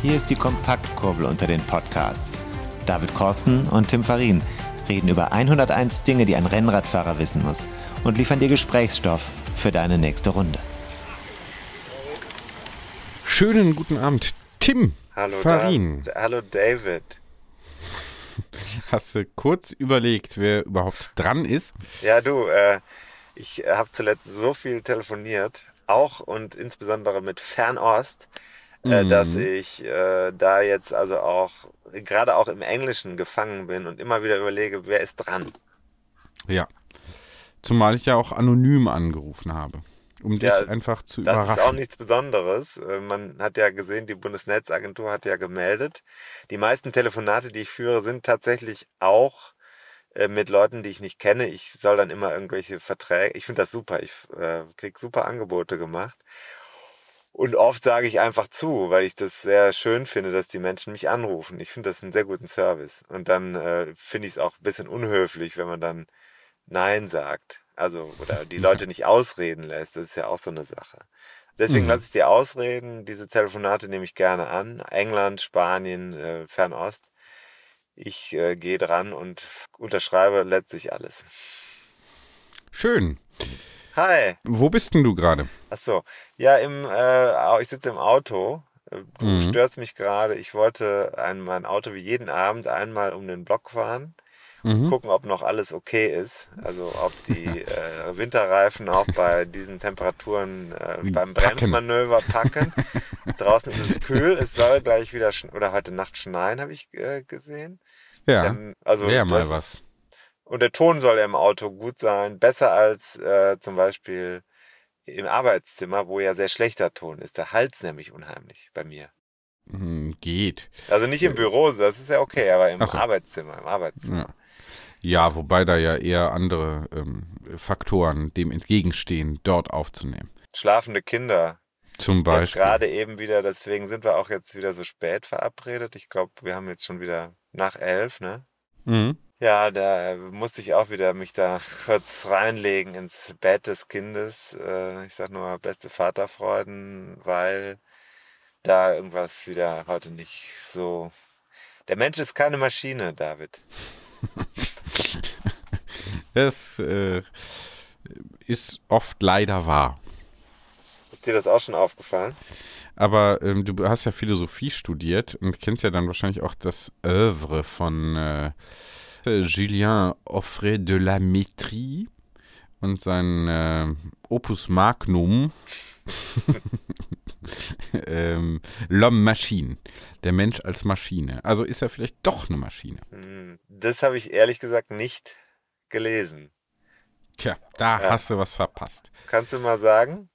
Hier ist die Kompaktkurbel unter den Podcasts. David Korsten und Tim Farin reden über 101 Dinge, die ein Rennradfahrer wissen muss und liefern dir Gesprächsstoff für deine nächste Runde. Schönen guten Abend, Tim Hallo, Farin. Da, hallo David. Hast du kurz überlegt, wer überhaupt dran ist? Ja, du, äh, ich habe zuletzt so viel telefoniert, auch und insbesondere mit Fernost, äh, Mhm. dass ich äh, da jetzt also auch gerade auch im Englischen gefangen bin und immer wieder überlege, wer ist dran. Ja. Zumal ich ja auch anonym angerufen habe, um dich Ja, einfach zu Das überraschen. ist auch nichts Besonderes. Äh, Man hat ja gesehen, die Bundesnetzagentur hat ja gemeldet. Die meisten Telefonate, die ich führe, sind tatsächlich auch äh, mit Leuten, die ich nicht kenne. Ich soll dann immer irgendwelche Verträge. Ich finde das super. Ich äh, krieg super Angebote gemacht. Und oft sage ich einfach zu, weil ich das sehr schön finde, dass die Menschen mich anrufen. Ich finde das einen sehr guten Service. Und dann äh, finde ich es auch ein bisschen unhöflich, wenn man dann Nein sagt. Also, oder die Leute nicht ausreden lässt. Das ist ja auch so eine Sache. Deswegen Mhm. lasse ich die ausreden. Diese Telefonate nehme ich gerne an. England, Spanien, äh, Fernost. Ich äh, gehe dran und unterschreibe letztlich alles. Schön. Hi. Wo bist denn du gerade? Ach so. Ja, im, äh, ich sitze im Auto. Äh, Du Mhm. störst mich gerade. Ich wollte ein, mein Auto wie jeden Abend einmal um den Block fahren. Mhm. Gucken, ob noch alles okay ist. Also ob die äh, Winterreifen auch bei diesen Temperaturen äh, beim Packen. Bremsmanöver packen. Draußen ist es kühl. Es soll gleich wieder oder heute Nacht schneien, habe ich äh, gesehen. Ja, also wäre mal was. Ist, und der Ton soll ja im Auto gut sein, besser als äh, zum Beispiel im Arbeitszimmer, wo ja sehr schlechter Ton ist. Der Hals nämlich unheimlich bei mir. Hm, geht. Also nicht im Büro, das ist ja okay, aber im so. Arbeitszimmer, im Arbeitszimmer. Ja. ja, wobei da ja eher andere ähm, Faktoren dem entgegenstehen, dort aufzunehmen. Schlafende Kinder. Zum Jetzt Beispiel. gerade eben wieder, deswegen sind wir auch jetzt wieder so spät verabredet. Ich glaube, wir haben jetzt schon wieder nach elf, ne? Mhm. Ja, da musste ich auch wieder mich da kurz reinlegen ins Bett des Kindes. Äh, Ich sag nur beste Vaterfreuden, weil da irgendwas wieder heute nicht so. Der Mensch ist keine Maschine, David. Das äh, ist oft leider wahr. Ist dir das auch schon aufgefallen? Aber ähm, du hast ja Philosophie studiert und kennst ja dann wahrscheinlich auch das Œuvre von äh, äh, Julien Offray de la Métrie und sein äh, Opus Magnum ähm, L'homme Machine, der Mensch als Maschine. Also ist er vielleicht doch eine Maschine. Hm, Das habe ich ehrlich gesagt nicht gelesen. Tja, da Ja. hast du was verpasst. Kannst du mal sagen,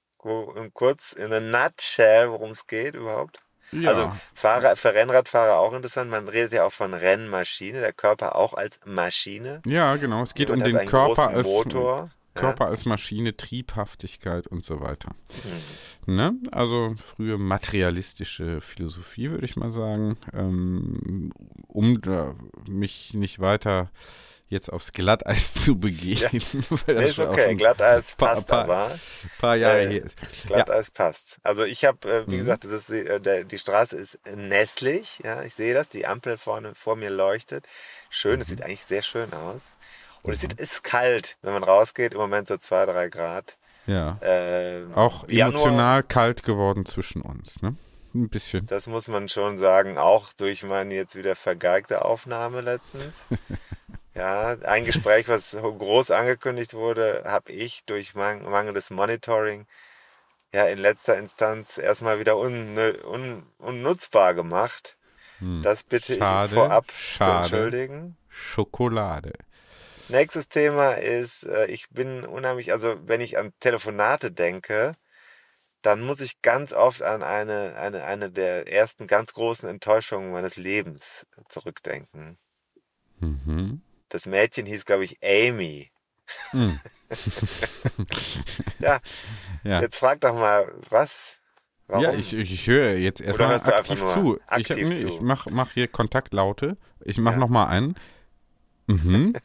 kurz, in a nutshell, worum es geht überhaupt? Ja, Also Fahrer, für Rennradfahrer auch interessant. Man redet ja auch von Rennmaschine, der Körper auch als Maschine. ja genau. Es geht Jemand um den Körper als Motor. Körper als Maschine, Triebhaftigkeit und so weiter. Mhm. Ne? Also frühe materialistische Philosophie, würde ich mal sagen. Ähm, um da mich nicht weiter jetzt aufs Glatteis zu begeben. das ist okay, ein Glatteis passt paar- aber. paar Jahre Äh, ist. Glatteis passt. Also ich habe, äh, wie Mhm. gesagt, das ist, äh, der, die Straße ist nässlich. Ja, ich sehe das. Die Ampel vorne vor mir leuchtet. Schön, Mhm. es sieht eigentlich sehr schön aus. Und es sieht, ist kalt, wenn man rausgeht. Im Moment so zwei, drei Grad. Ja. Ähm, Auch Januar- emotional kalt geworden zwischen uns, ne? Ein bisschen. Das muss man schon sagen, auch durch meine jetzt wieder vergeigte Aufnahme letztens. Ja, ein Gespräch, was so groß angekündigt wurde, habe ich durch man mangelndes Monitoring ja in letzter Instanz erstmal wieder un un unnutzbar gemacht. Das bitte Hm. Schade, ich vorab zu schade. entschuldigen. Schokolade. Nächstes Thema ist, äh, ich bin unheimlich, also wenn ich an Telefonate denke, dann muss ich ganz oft an eine, eine, eine der ersten ganz großen Enttäuschungen meines Lebens zurückdenken. Mhm. Das Mädchen hieß, glaube ich, Amy. Mhm. Ja, Ja. jetzt frag doch mal, was? Warum? Ja, ich, ich, ich höre jetzt erstmal aktiv. Ich, aktiv nee, zu? ich mach, mach hier Kontaktlaute. Ich mach Ja. noch mal einen. Mhm.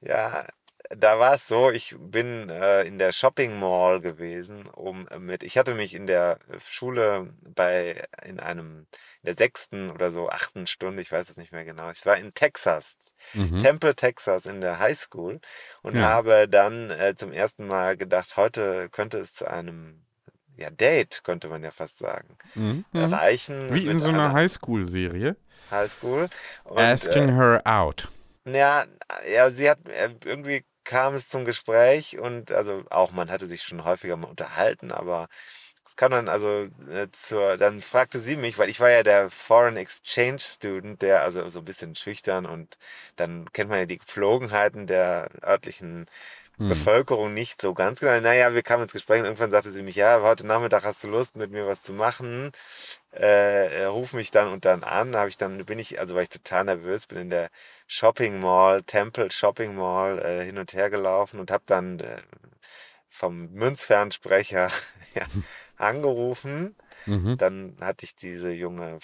Ja, da war es so, ich bin äh, in der Shopping Mall gewesen, um mit, ich hatte mich in der Schule bei, in einem, in der sechsten oder so, achten Stunde, ich weiß es nicht mehr genau, ich war in Texas, Mhm. Temple, Texas in der High School und Ja. habe dann äh, zum ersten Mal gedacht, heute könnte es zu einem, ja, Date, könnte man ja fast sagen, Mhm. Mhm. erreichen. Wie in so einer einer Highschool-Serie. High School. Und, Asking äh, her out. Ja, ja, sie hat äh, irgendwie kam es zum Gespräch und also auch man hatte sich schon häufiger mal unterhalten, aber es kam dann also äh, zur, dann fragte sie mich, weil ich war ja der Foreign Exchange Student, der also so ein bisschen schüchtern und dann kennt man ja die Gepflogenheiten der örtlichen Hm. Bevölkerung nicht so ganz genau. Naja, wir kamen ins Gespräch und irgendwann sagte sie mich, ja, heute Nachmittag hast du Lust, mit mir was zu machen. Äh, äh, ruf mich dann und dann an. Habe ich dann, bin ich, also war ich total nervös, bin in der Shopping Mall, Temple Shopping Mall äh, hin und her gelaufen und habe dann äh, vom Münzfernsprecher ja, angerufen. Mhm. Dann hatte ich diese junge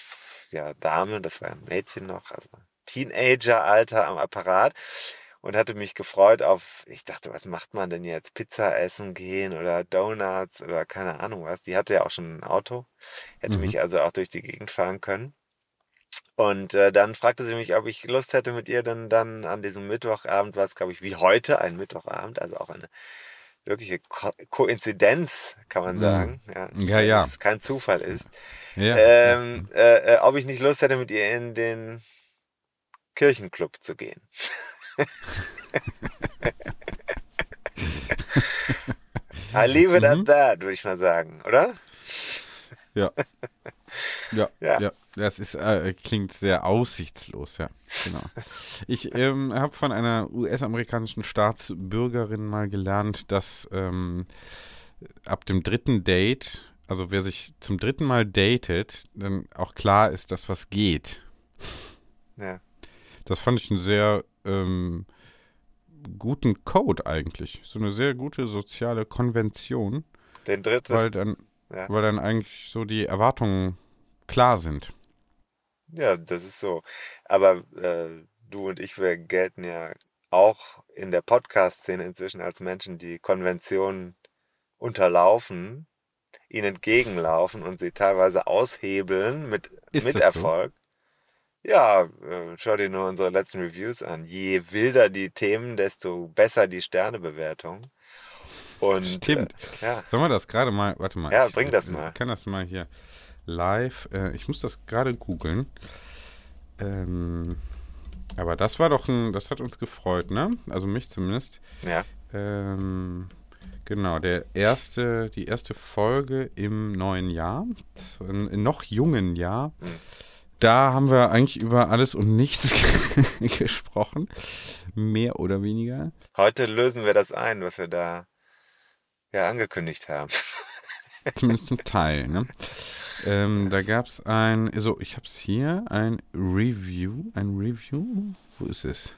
ja, Dame, das war ein Mädchen noch, also Teenager-Alter am Apparat und hatte mich gefreut auf, ich dachte, was macht man denn jetzt? Pizza essen gehen oder Donuts oder keine Ahnung was. Die hatte ja auch schon ein Auto, hätte Mhm. mich also auch durch die Gegend fahren können. Und äh, dann fragte sie mich, ob ich Lust hätte mit ihr dann, dann an diesem Mittwochabend, was glaube ich wie heute ein Mittwochabend, also auch eine wirkliche Ko Koinzidenz, kann man Mhm. sagen. Ja, Ja, ja. Dass es kein Zufall ist. Ja. Ähm, äh, äh, ob ich nicht Lust hätte, mit ihr in den Kirchenclub zu gehen. I leave it Mhm. at that, würde ich mal sagen, oder? Ja. Ja, Ja. ja. Das ist, äh, klingt sehr aussichtslos, ja. Genau. Ich ähm, habe von einer US-amerikanischen Staatsbürgerin mal gelernt, dass ähm, ab dem dritten Date, also wer sich zum dritten Mal datet, dann auch klar ist, dass was geht. Ja. Das fand ich einen sehr ähm, guten Code eigentlich. So eine sehr gute soziale Konvention, Den dritten. weil dann, Ja. weil dann eigentlich so die Erwartungen klar sind. Ja, das ist so. Aber äh, du und ich, wir gelten ja auch in der Podcast-Szene inzwischen als Menschen, die Konventionen unterlaufen, ihnen entgegenlaufen und sie teilweise aushebeln mit, Ist mit das so? Ja, äh, schau dir nur unsere letzten Reviews an. Je wilder die Themen, desto besser die Sternebewertung. Und Stimmt. Äh, ja, Sollen wir das gerade mal, warte mal. Ja, ich, bring das äh, mal. kann das mal hier live, äh, ich muss das gerade googeln. Ähm, aber das war doch ein, das hat uns gefreut, ne? Also mich zumindest. ja, Ähm, genau, der erste, die erste Folge im neuen Jahr, das im noch jungen Jahr. Mhm. Da haben wir eigentlich über alles und nichts gesprochen. Mehr oder weniger. heute lösen wir das ein, was wir da ja angekündigt haben. Zumindest zum Teil. Ne? Ähm, da gab es ein, so, ich habe es hier, ein Review. Ein Review? Wo ist es?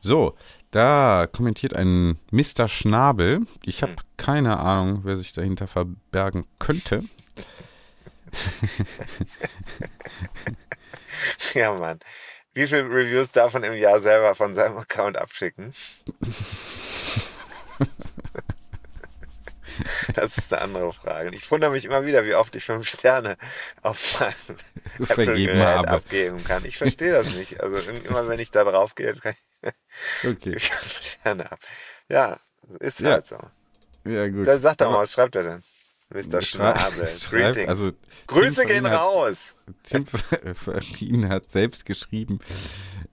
So, da kommentiert ein Mr. Schnabel. Ich habe Hm. keine Ahnung, wer sich dahinter verbergen könnte. Ja, Mann. Wie viele Reviews darf man im Jahr selber von seinem Account abschicken? Das ist eine andere Frage. Ich wundere mich immer wieder, wie oft ich fünf Sterne auf meinem Apple-Gerät abgeben kann. Ich verstehe das nicht. Also immer wenn ich da drauf gehe, kann Okay. gebe ich fünf Sterne ab. Ja, ist Ja, halt so. Ja, gut. Dann sag doch mal, was schreibt er denn? Mr. Schnabel. schreibt- Greetings. Also, Grüße gehen hat- raus. Tim Farin hat selbst geschrieben,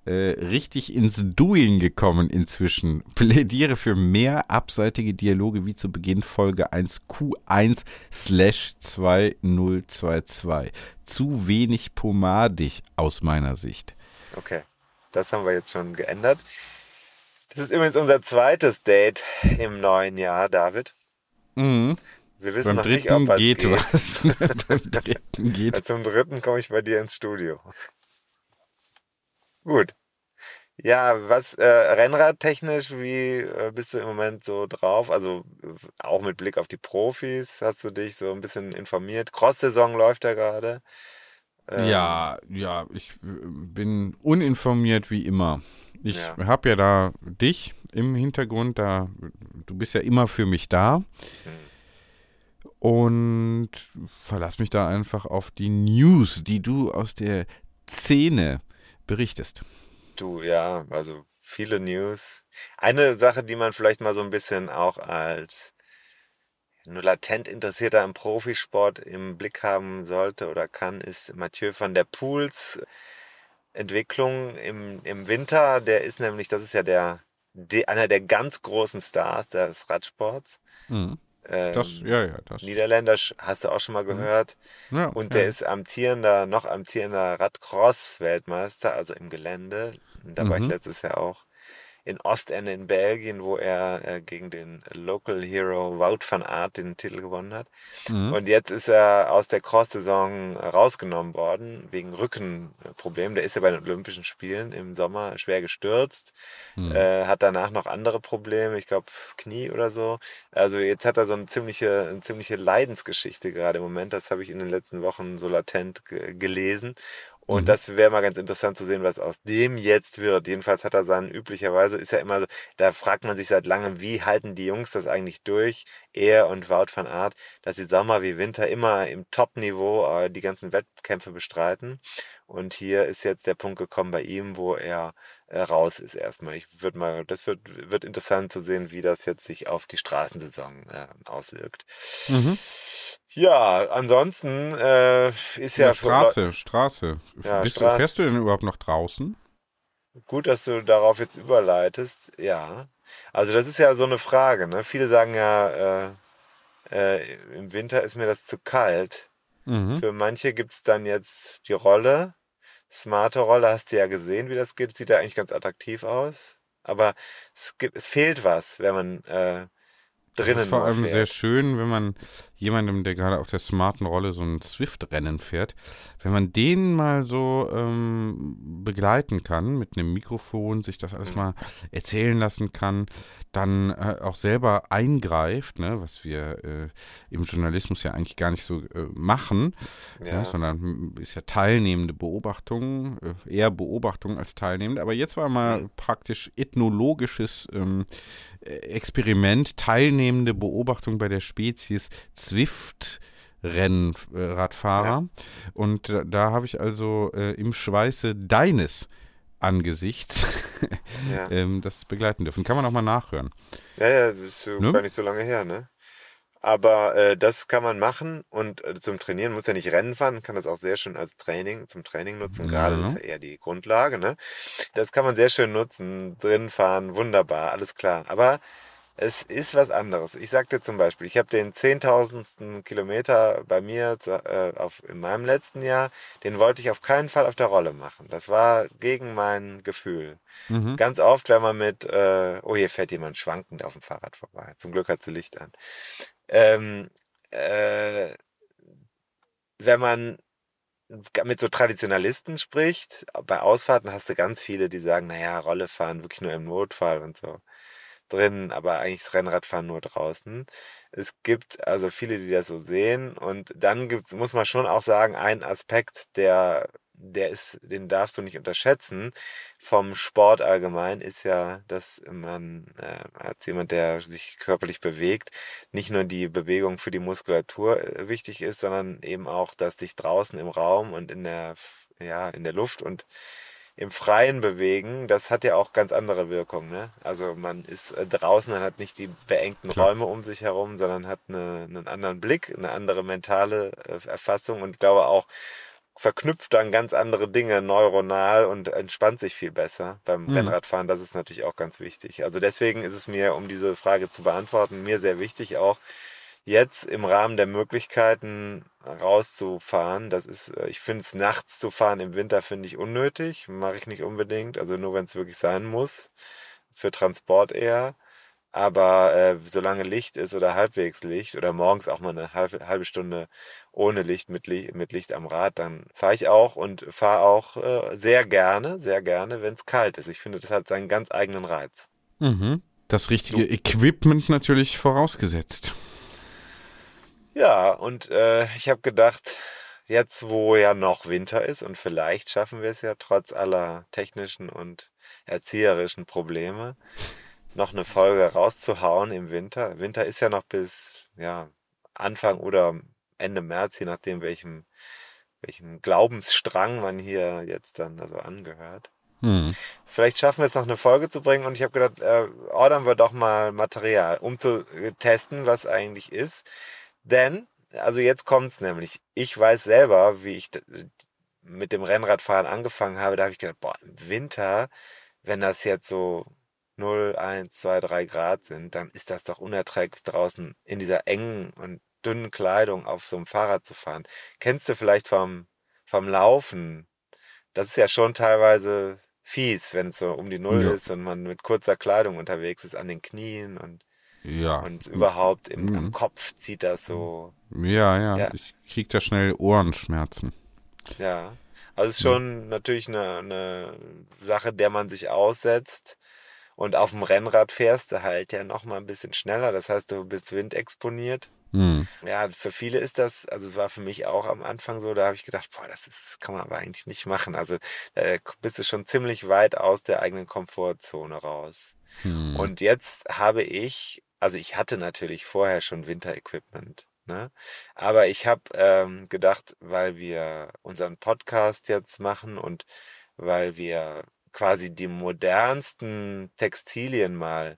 äh, richtig ins Doing gekommen inzwischen. Plädiere für mehr abseitige Dialoge wie zu Beginn Folge 1Q1 slash 2022. Zu wenig pomadig aus meiner Sicht. Okay, das haben wir jetzt schon geändert. Das ist übrigens unser zweites Date im neuen Jahr, David. Mhm. Wir wissen Beim noch dritten nicht, ob was geht, geht. was. Beim dritten geht. Ja, Zum dritten komme ich bei dir ins Studio. Gut. Ja, was äh, Rennradtechnisch, wie äh, bist du im Moment so drauf? Also auch mit Blick auf die Profis, hast du dich so ein bisschen informiert? Cross-Saison läuft ja gerade. Ähm, Ja, ja, ich äh, bin uninformiert wie immer. Ich Ja. habe ja da dich im Hintergrund, da du bist ja immer für mich da und verlass mich da einfach auf die News, die du aus der Szene berichtest. Du, ja, also viele News. Eine Sache, die man vielleicht mal so ein bisschen auch als nur latent Interessierter im Profisport im Blick haben sollte oder kann, ist Mathieu van der Poels Entwicklung im, im Winter. Der ist nämlich, das ist ja der, de, einer der ganz großen Stars des Radsports. Mhm. Ähm, Das, ja, ja, das. Niederländer, hast du auch schon mal gehört. Ja, Und ja. der ist amtierender, noch amtierender Radcross-Weltmeister, also im Gelände. Und da war ich Mhm. letztes Jahr auch in Ostende in Belgien, wo er äh, gegen den Local Hero Wout van Aert den Titel gewonnen hat. Mhm. Und jetzt ist er aus der Cross-Saison rausgenommen worden, wegen Rückenproblemen. Der ist ja bei den Olympischen Spielen im Sommer schwer gestürzt, Mhm. äh, hat danach noch andere Probleme, ich glaube Knie oder so. Also jetzt hat er so eine ziemliche, eine ziemliche Leidensgeschichte gerade im Moment. Das habe ich in den letzten Wochen so latent ge gelesen. Und Mhm. das wäre mal ganz interessant zu sehen, was aus dem jetzt wird. Jedenfalls hat er seinen, üblicherweise ist ja immer so, da fragt man sich seit langem, wie halten die Jungs das eigentlich durch, er und Wout van Aert, dass sie Sommer wie Winter immer im Top-Niveau äh, die ganzen Wettkämpfe bestreiten. Und hier ist jetzt der Punkt gekommen bei ihm, wo er äh, raus ist erstmal. Ich würde mal, das wird, wird interessant zu sehen, wie das jetzt sich auf die Straßensaison äh, auswirkt. Mhm. Ja, ansonsten äh, ist ja, Ja, Straße, Straße. Ja, Bist Straße. Du, fährst du denn überhaupt noch draußen? Gut, dass du darauf jetzt überleitest. Ja. Also das ist ja so eine Frage, ne? Viele sagen ja, äh, äh, im Winter ist mir das zu kalt. Mhm. Für manche gibt's dann jetzt die Rolle. Smarte Rolle, hast du ja gesehen, wie das geht. Sieht ja eigentlich ganz attraktiv aus. Aber es gibt, es fehlt was, wenn man äh, Das drinnen ist vor allem sehr fährt. schön, wenn man jemandem, der gerade auf der smarten Rolle so ein Swift-Rennen fährt, wenn man den mal so ähm, begleiten kann mit einem Mikrofon, sich das Mhm. alles mal erzählen lassen kann, dann äh, auch selber eingreift, ne, was wir äh, im Journalismus ja eigentlich gar nicht so äh, machen, Ja. ne, sondern ist ja teilnehmende Beobachtung, äh, eher Beobachtung als teilnehmend. Aber jetzt war mal Mhm. praktisch ethnologisches ähm, äh, Experiment, teilnehmende Beobachtung bei der Spezies Zwift. Rennradfahrer. Und äh, da habe ich also äh, im Schweiße deines Angesichts Ja. ähm, das begleiten dürfen. Kann man auch mal nachhören. Ja, ja, das ist Ne? gar nicht so lange her, ne? Aber äh, das kann man machen und äh, zum Trainieren muss ja nicht Rennen fahren, kann das auch sehr schön als Training, zum Training nutzen. Gerade das ist ja eher die Grundlage, ne? Das kann man sehr schön nutzen, drin fahren, wunderbar, alles klar. Aber es ist was anderes. Ich sagte zum Beispiel, ich habe den zehntausendsten Kilometer bei mir äh, auf, in meinem letzten Jahr, den wollte ich auf keinen Fall auf der Rolle machen. Das war gegen mein Gefühl. Mhm. Ganz oft, wenn man mit, äh, oh, hier fährt jemand schwankend auf dem Fahrrad vorbei. Zum Glück hat sie Licht an. Ähm, äh, wenn man mit so Traditionalisten spricht, bei Ausfahrten hast du ganz viele, die sagen, naja, Rolle fahren wirklich nur im Notfall und so drin, aber eigentlich das Rennradfahren nur draußen. Es gibt also viele, die das so sehen und dann gibt's, muss man schon auch sagen, ein Aspekt, der, der ist, den darfst du nicht unterschätzen. Vom Sport allgemein ist ja, dass man äh, als jemand, der sich körperlich bewegt, nicht nur die Bewegung für die Muskulatur äh, wichtig ist, sondern eben auch, dass sich draußen im Raum und in der, ja, in der Luft und im Freien bewegen, das hat ja auch ganz andere Wirkung, ne? Also man ist äh, draußen, man hat nicht die beengten. Räume um sich herum, sondern hat eine, einen anderen Blick, eine andere mentale äh, Erfassung und glaube auch verknüpft dann ganz andere Dinge neuronal und entspannt sich viel besser beim Mhm. Rennradfahren. Das ist natürlich auch ganz wichtig. Also deswegen ist es mir, um diese Frage zu beantworten, mir sehr wichtig auch, jetzt im Rahmen der Möglichkeiten rauszufahren. Das ist, äh, ich finde es nachts zu fahren im Winter finde ich unnötig, mache ich nicht unbedingt, also nur wenn es wirklich sein muss. für Transport eher. Aber äh, solange Licht ist oder halbwegs Licht oder morgens auch mal eine halbe, halbe Stunde ohne Licht mit, Licht mit Licht am Rad, dann fahre ich auch und fahre auch äh, sehr gerne, sehr gerne, wenn es kalt ist. Ich finde, das hat seinen ganz eigenen Reiz. Mhm. Das richtige du. Equipment natürlich vorausgesetzt. Ja, und äh, ich habe gedacht, jetzt wo ja noch Winter ist und vielleicht schaffen wir es ja trotz aller technischen und erzieherischen Probleme, noch eine Folge rauszuhauen im Winter. Winter ist ja noch bis ja, Anfang oder Ende März, je nachdem welchem, welchem Glaubensstrang man hier jetzt dann also angehört. Hm. Vielleicht schaffen wir es noch eine Folge zu bringen und ich habe gedacht, äh, ordern wir doch mal Material, um zu testen, was eigentlich ist. Denn, also jetzt kommt's nämlich, ich weiß selber, wie ich mit dem Rennradfahren angefangen habe, da habe ich gedacht, boah, im Winter, wenn das jetzt so 0, 1, 2, 3 Grad sind, dann ist das doch unerträglich draußen in dieser engen und dünnen Kleidung auf so einem Fahrrad zu fahren. Kennst du vielleicht vom, vom Laufen? Das ist ja schon teilweise fies, wenn es so um die Null ja. ist und man mit kurzer Kleidung unterwegs ist, an den Knien und, ja. und überhaupt im, mhm. am Kopf zieht das so. Ja, ja, ja, ich krieg da schnell Ohrenschmerzen. Ja, also es ist schon natürlich eine, eine Sache, der man sich aussetzt. Und auf dem Rennrad fährst du halt ja noch mal ein bisschen schneller. Das heißt, du bist windexponiert. Mhm. Ja, für viele ist das, also es war für mich auch am Anfang so, da habe ich gedacht, boah, das ist, kann man aber eigentlich nicht machen. Also äh, bist du schon ziemlich weit aus der eigenen Komfortzone raus. Mhm. Und jetzt habe ich, also ich hatte natürlich vorher schon Winterequipment. Ne? Aber ich habe ähm, gedacht, weil wir unseren Podcast jetzt machen und weil wir quasi die modernsten Textilien mal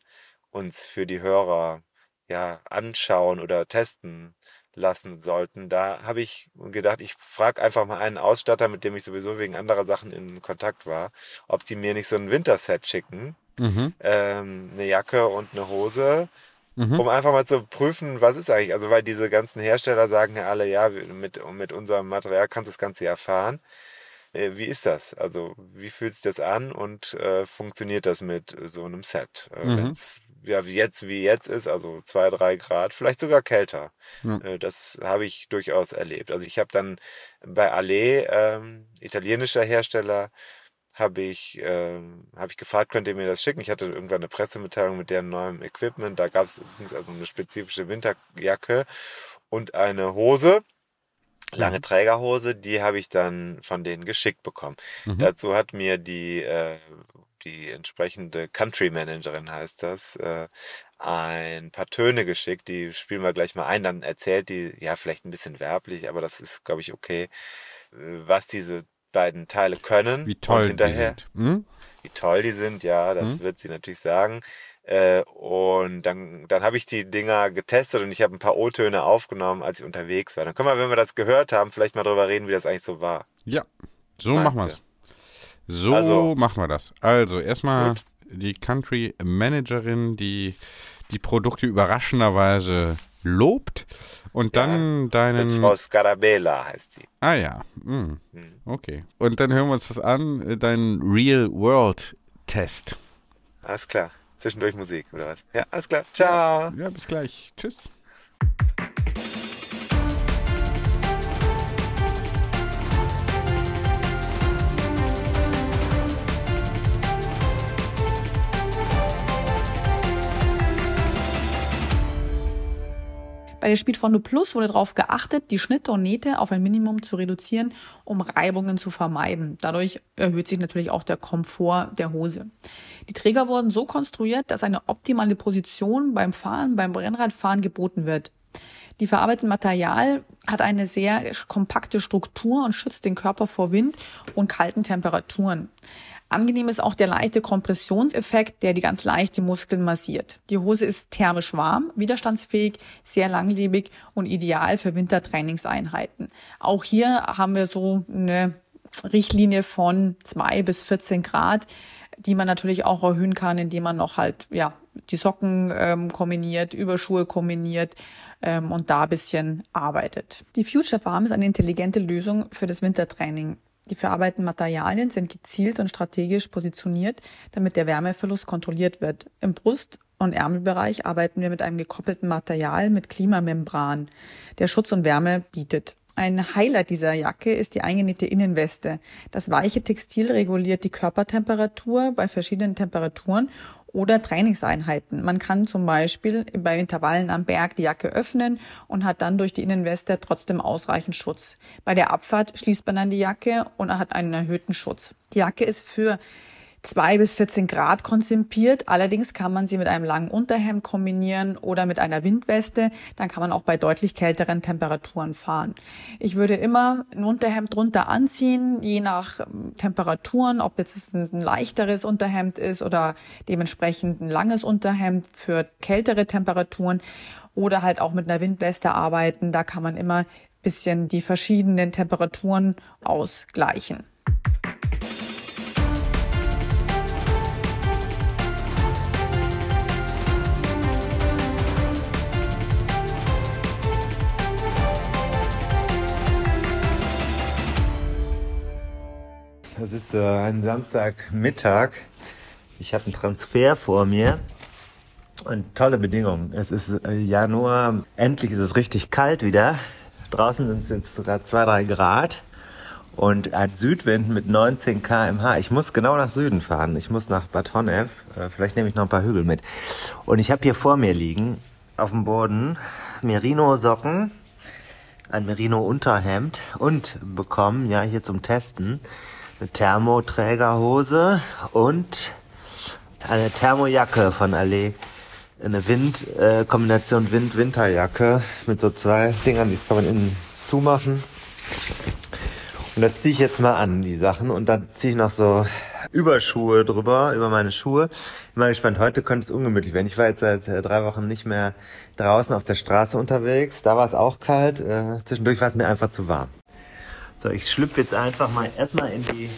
uns für die Hörer ja anschauen oder testen lassen sollten. Da habe ich gedacht, ich frage einfach mal einen Ausstatter, mit dem ich sowieso wegen anderer Sachen in Kontakt war, ob die mir nicht so ein Winterset schicken. Mhm. Ähm, eine Jacke und eine Hose, mhm. um einfach mal zu prüfen, was ist eigentlich. Also weil diese ganzen Hersteller sagen ja alle, ja, mit, mit unserem Material kannst du das Ganze ja fahren. Äh, wie ist das? Also wie fühlt sich das an und äh, funktioniert das mit so einem Set? Äh, mhm. Wenn es ja, wie jetzt, wie jetzt ist, also zwei, drei Grad, vielleicht sogar kälter. Ja. Äh, das habe ich durchaus erlebt. Also ich habe dann bei Ale, ähm, italienischer Hersteller, habe ich, äh, hab ich gefragt, könnt ihr mir das schicken? Ich hatte irgendwann eine Pressemitteilung mit deren neuem Equipment. Da gab es also eine spezifische Winterjacke und eine Hose lange. Trägerhose, die habe ich dann von denen geschickt bekommen. Mhm. Dazu hat mir die äh, die entsprechende Country Managerin heißt das, äh, ein paar Töne geschickt, die spielen wir gleich mal ein, dann erzählt die, ja, vielleicht ein bisschen werblich, aber das ist, glaube ich, okay, äh, was diese beiden Teile können. Wie toll und hinterher, die sind. Hm? Wie toll die sind, ja, das hm? wird sie natürlich sagen. Äh, und dann, dann habe ich die Dinger getestet und ich habe ein paar O-Töne aufgenommen, als ich unterwegs war. Dann können wir, wenn wir das gehört haben, vielleicht mal drüber reden, wie das eigentlich so war. Ja, so machen wir es. So also, machen wir das. Also erstmal gut. die Country Managerin, die die Produkte überraschenderweise lobt und ja, dann deinen. Das ist Frau Scarabella heißt sie. Ah ja, hm. hm. okay. Und dann hören wir uns das an, deinen Real World Test. Alles klar. Zwischendurch Musik oder was? Ja, alles klar. Ciao. Ja, bis gleich. Tschüss. Bei der Speedfondo Plus wurde darauf geachtet, die Schnitte und Nähte auf ein Minimum zu reduzieren, um Reibungen zu vermeiden. Dadurch erhöht sich natürlich auch der Komfort der Hose. Die Träger wurden so konstruiert, dass eine optimale Position beim Fahren, beim Rennradfahren geboten wird. Die verarbeitete Material hat eine sehr kompakte Struktur und schützt den Körper vor Wind und kalten Temperaturen. Angenehm ist auch der leichte Kompressionseffekt, der die ganz leicht Muskeln massiert. Die Hose ist thermisch warm, widerstandsfähig, sehr langlebig und ideal für Wintertrainingseinheiten. Auch hier haben wir so eine Richtlinie von zwei bis 14 Grad, die man natürlich auch erhöhen kann, indem man noch halt ja die Socken ähm, kombiniert, Überschuhe kombiniert ähm, und da bisschen arbeitet. Die Future Farm ist eine intelligente Lösung für das Wintertraining. Die verarbeiteten Materialien sind gezielt und strategisch positioniert, damit der Wärmeverlust kontrolliert wird. Im Brust- und Ärmelbereich arbeiten wir mit einem gekoppelten Material mit Klimamembran, der Schutz und Wärme bietet. Ein Highlight dieser Jacke ist die eingenähte Innenweste. Das weiche Textil reguliert die Körpertemperatur bei verschiedenen Temperaturen oder Trainingseinheiten. Man kann zum Beispiel bei Intervallen am Berg die Jacke öffnen und hat dann durch die Innenweste trotzdem ausreichend Schutz. Bei der Abfahrt schließt man dann die Jacke und hat einen erhöhten Schutz. Die Jacke ist für 2 bis 14 Grad konzipiert. Allerdings kann man sie mit einem langen Unterhemd kombinieren oder mit einer Windweste. Dann kann man auch bei deutlich kälteren Temperaturen fahren. Ich würde immer ein Unterhemd drunter anziehen, je nach ähm, Temperaturen, ob jetzt ein leichteres Unterhemd ist oder dementsprechend ein langes Unterhemd für kältere Temperaturen oder halt auch mit einer Windweste arbeiten. Da kann man immer bisschen die verschiedenen Temperaturen ausgleichen. Ist äh, ein Samstagmittag. Ich habe einen Transfer vor mir und tolle Bedingungen. Es ist äh, Januar. Endlich ist es richtig kalt wieder. Draußen sind es jetzt sogar 2, 3 Grad und ein Südwind mit 19 km/h. Ich muss genau nach Süden fahren. Ich muss nach Bad Honnef. Äh, vielleicht nehme ich noch ein paar Hügel mit. Und ich habe hier vor mir liegen auf dem Boden Merino-Socken, ein Merino-Unterhemd und bekommen, ja, hier zum Testen, eine Thermoträgerhose und eine Thermojacke von Allee. Eine Wind, äh, Kombination Wind-Winterjacke mit so zwei Dingern, die kann man innen zumachen. Und das ziehe ich jetzt mal an, die Sachen. Und dann ziehe ich noch so Überschuhe drüber, über meine Schuhe. Ich bin mal gespannt, heute könnte es ungemütlich werden. Ich war jetzt seit äh, drei Wochen nicht mehr draußen auf der Straße unterwegs. Da war es auch kalt. Äh, zwischendurch war es mir einfach zu warm. So, ich schlüpfe jetzt einfach mal erstmal in die.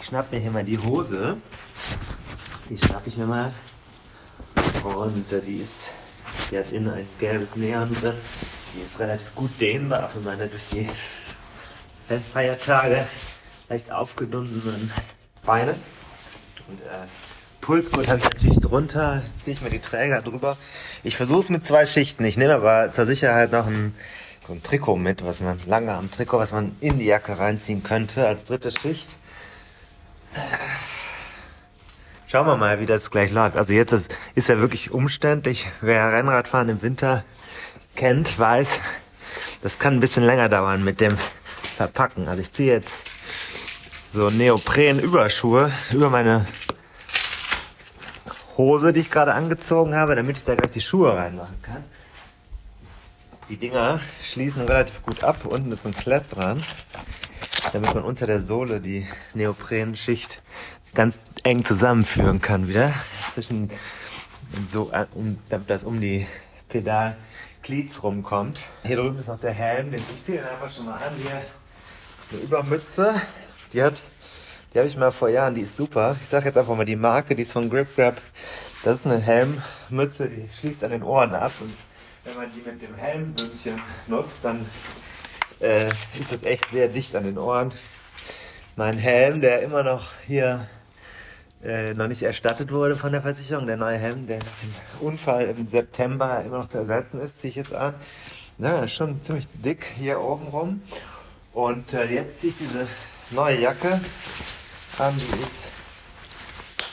Ich schnapp mir hier mal die Hose. Die schnapp ich mir mal. Und äh, die ist. Die hat innen ein gelbes Neon drin. Die ist relativ gut dehnbar für meine durch die Feiertage leicht aufgedunsenen Beine. Und äh, Pulsgurt habe ich natürlich drunter. Jetzt ziehe ich mir die Träger drüber. Ich versuche es mit zwei Schichten. Ich nehme aber zur Sicherheit noch ein so ein Trikot mit, was man lange am Trikot, was man in die Jacke reinziehen könnte als dritte Schicht. Schauen wir mal, wie das gleich läuft. Also jetzt ist, ist ja wirklich umständlich. Wer Rennradfahren im Winter kennt, weiß, das kann ein bisschen länger dauern mit dem Verpacken. Also ich ziehe jetzt so Neopren-Überschuhe über meine Hose, die ich gerade angezogen habe, damit ich da gleich die Schuhe reinmachen kann. Die Dinger schließen relativ gut ab. Unten ist ein Klett dran, damit man unter der Sohle die Neoprenschicht ganz eng zusammenführen kann wieder. Zwischen so, um, damit das um die Pedalglieds rumkommt. Hier drüben ist noch der Helm, den ich ziehe einfach schon mal an. Hier eine Übermütze. Die hat, die habe ich mal vor Jahren, die ist super. Ich sage jetzt einfach mal die Marke, die ist von Grip Grab. Das ist eine Helmmütze, die schließt an den Ohren ab und wenn man die mit dem Helmbündchen nutzt, dann äh, ist es echt sehr dicht an den Ohren. Mein Helm, der immer noch hier äh, noch nicht erstattet wurde von der Versicherung, der neue Helm, der nach dem Unfall im September immer noch zu ersetzen ist, ziehe ich jetzt an. Ist schon ziemlich dick hier oben rum. Und äh, jetzt ziehe ich diese neue Jacke an, die ist,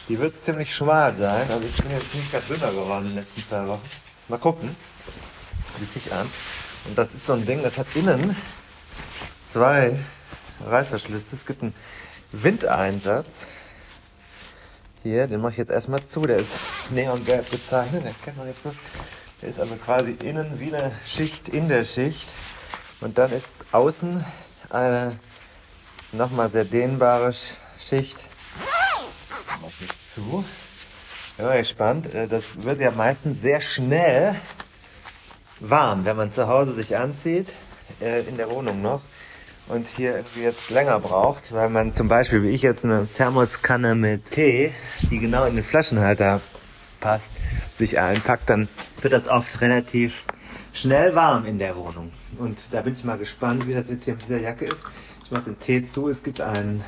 die wird ziemlich schmal sein. Also ich bin jetzt nicht gerade dünner geworden in den letzten zwei Wochen. Mal gucken sich an. Und das ist so ein Ding, das hat innen zwei Reißverschlüsse. Es gibt einen Windeinsatz. Hier, den mache ich jetzt erstmal zu. Der ist neongelb gezeichnet. Den kennt man jetzt nicht. Der ist also quasi innen wie eine Schicht in der Schicht. Und dann ist außen eine nochmal sehr dehnbare Schicht. Mach ich zu. Mal gespannt. Äh, das wird ja meistens sehr schnell warm, wenn man zu Hause sich anzieht, äh, in der Wohnung noch und hier irgendwie jetzt länger braucht, weil man zum Beispiel, wie ich jetzt eine Thermoskanne mit Tee, die genau in den Flaschenhalter passt, sich einpackt, dann wird das oft relativ schnell warm in der Wohnung. Und da bin ich mal gespannt, wie das jetzt hier mit dieser Jacke ist. Ich mache den Tee zu. Es gibt einen,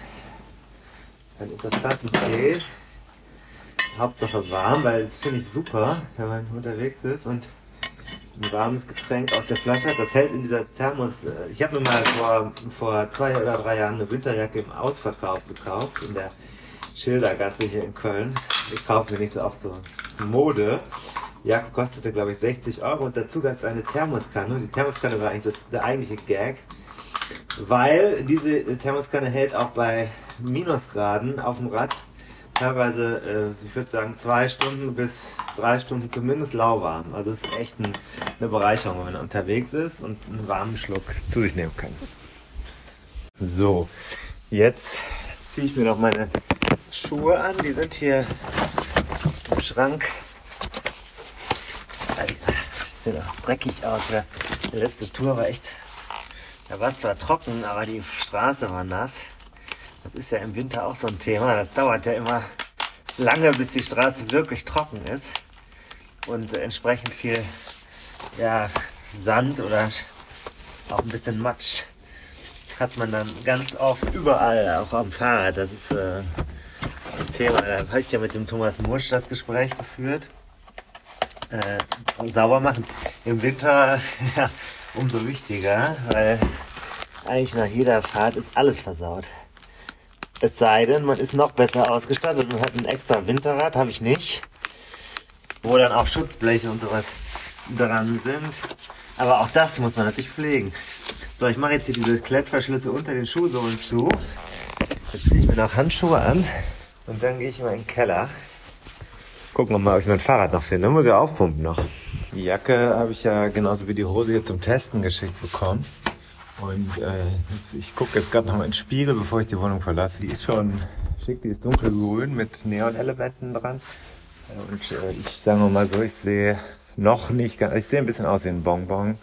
einen interessanten Tee. Hauptsache warm, weil das finde ich super, wenn man unterwegs ist und ein warmes Getränk aus der Flasche hat. Das hält in dieser Thermos. äh, Ich habe mir mal vor, vor zwei oder drei Jahren eine Winterjacke im Ausverkauf gekauft, in der Schildergasse hier in Köln. Ich kaufe mir nicht so oft so Mode. Jacke kostete, glaube ich, 60 Euro und dazu gab es eine Thermoskanne. Und die Thermoskanne war eigentlich das, der eigentliche Gag, weil diese Thermoskanne hält auch bei Minusgraden auf dem Rad teilweise, äh, ich würde sagen, zwei Stunden bis drei Stunden zumindest lauwarm. Also es ist echt ein, eine Bereicherung, wenn man unterwegs ist und einen warmen Schluck zu sich nehmen kann. So, jetzt ziehe ich mir noch meine Schuhe an. Die sind hier im Schrank. Die sehen auch dreckig aus. Die letzte Tour war echt, da war zwar trocken, aber die Straße war nass. Das ist ja im Winter auch so ein Thema. Das dauert ja immer lange, bis die Straße wirklich trocken ist. Und entsprechend viel ja, Sand oder auch ein bisschen Matsch hat man dann ganz oft überall, auch am Fahrrad. Das ist äh, ein Thema. Da habe ich ja mit dem Thomas Musch das Gespräch geführt. Äh, sauber machen. Im Winter ja, umso wichtiger, weil eigentlich nach jeder Fahrt ist alles versaut. Es sei denn, man ist noch besser ausgestattet und hat ein extra Winterrad, habe ich nicht. Wo dann auch Schutzbleche und sowas dran sind. Aber auch das muss man natürlich pflegen. So, ich mache jetzt hier diese Klettverschlüsse unter den Schuhsohlen zu. Jetzt ziehe ich mir noch Handschuhe an und dann gehe ich mal in den Keller. Gucken wir mal, ob ich mein Fahrrad noch finde. Muss ja aufpumpen noch. Die Jacke habe ich ja genauso wie die Hose hier zum Testen geschickt bekommen. Und äh, ich gucke jetzt gerade noch mal in den Spiegel, bevor ich die Wohnung verlasse. Die ist schon schick, die ist dunkelgrün mit Neonelementen dran. Äh, Und äh, ich sage mal so, ich sehe noch nicht ganz, ich sehe ein bisschen aus wie ein Bonbon.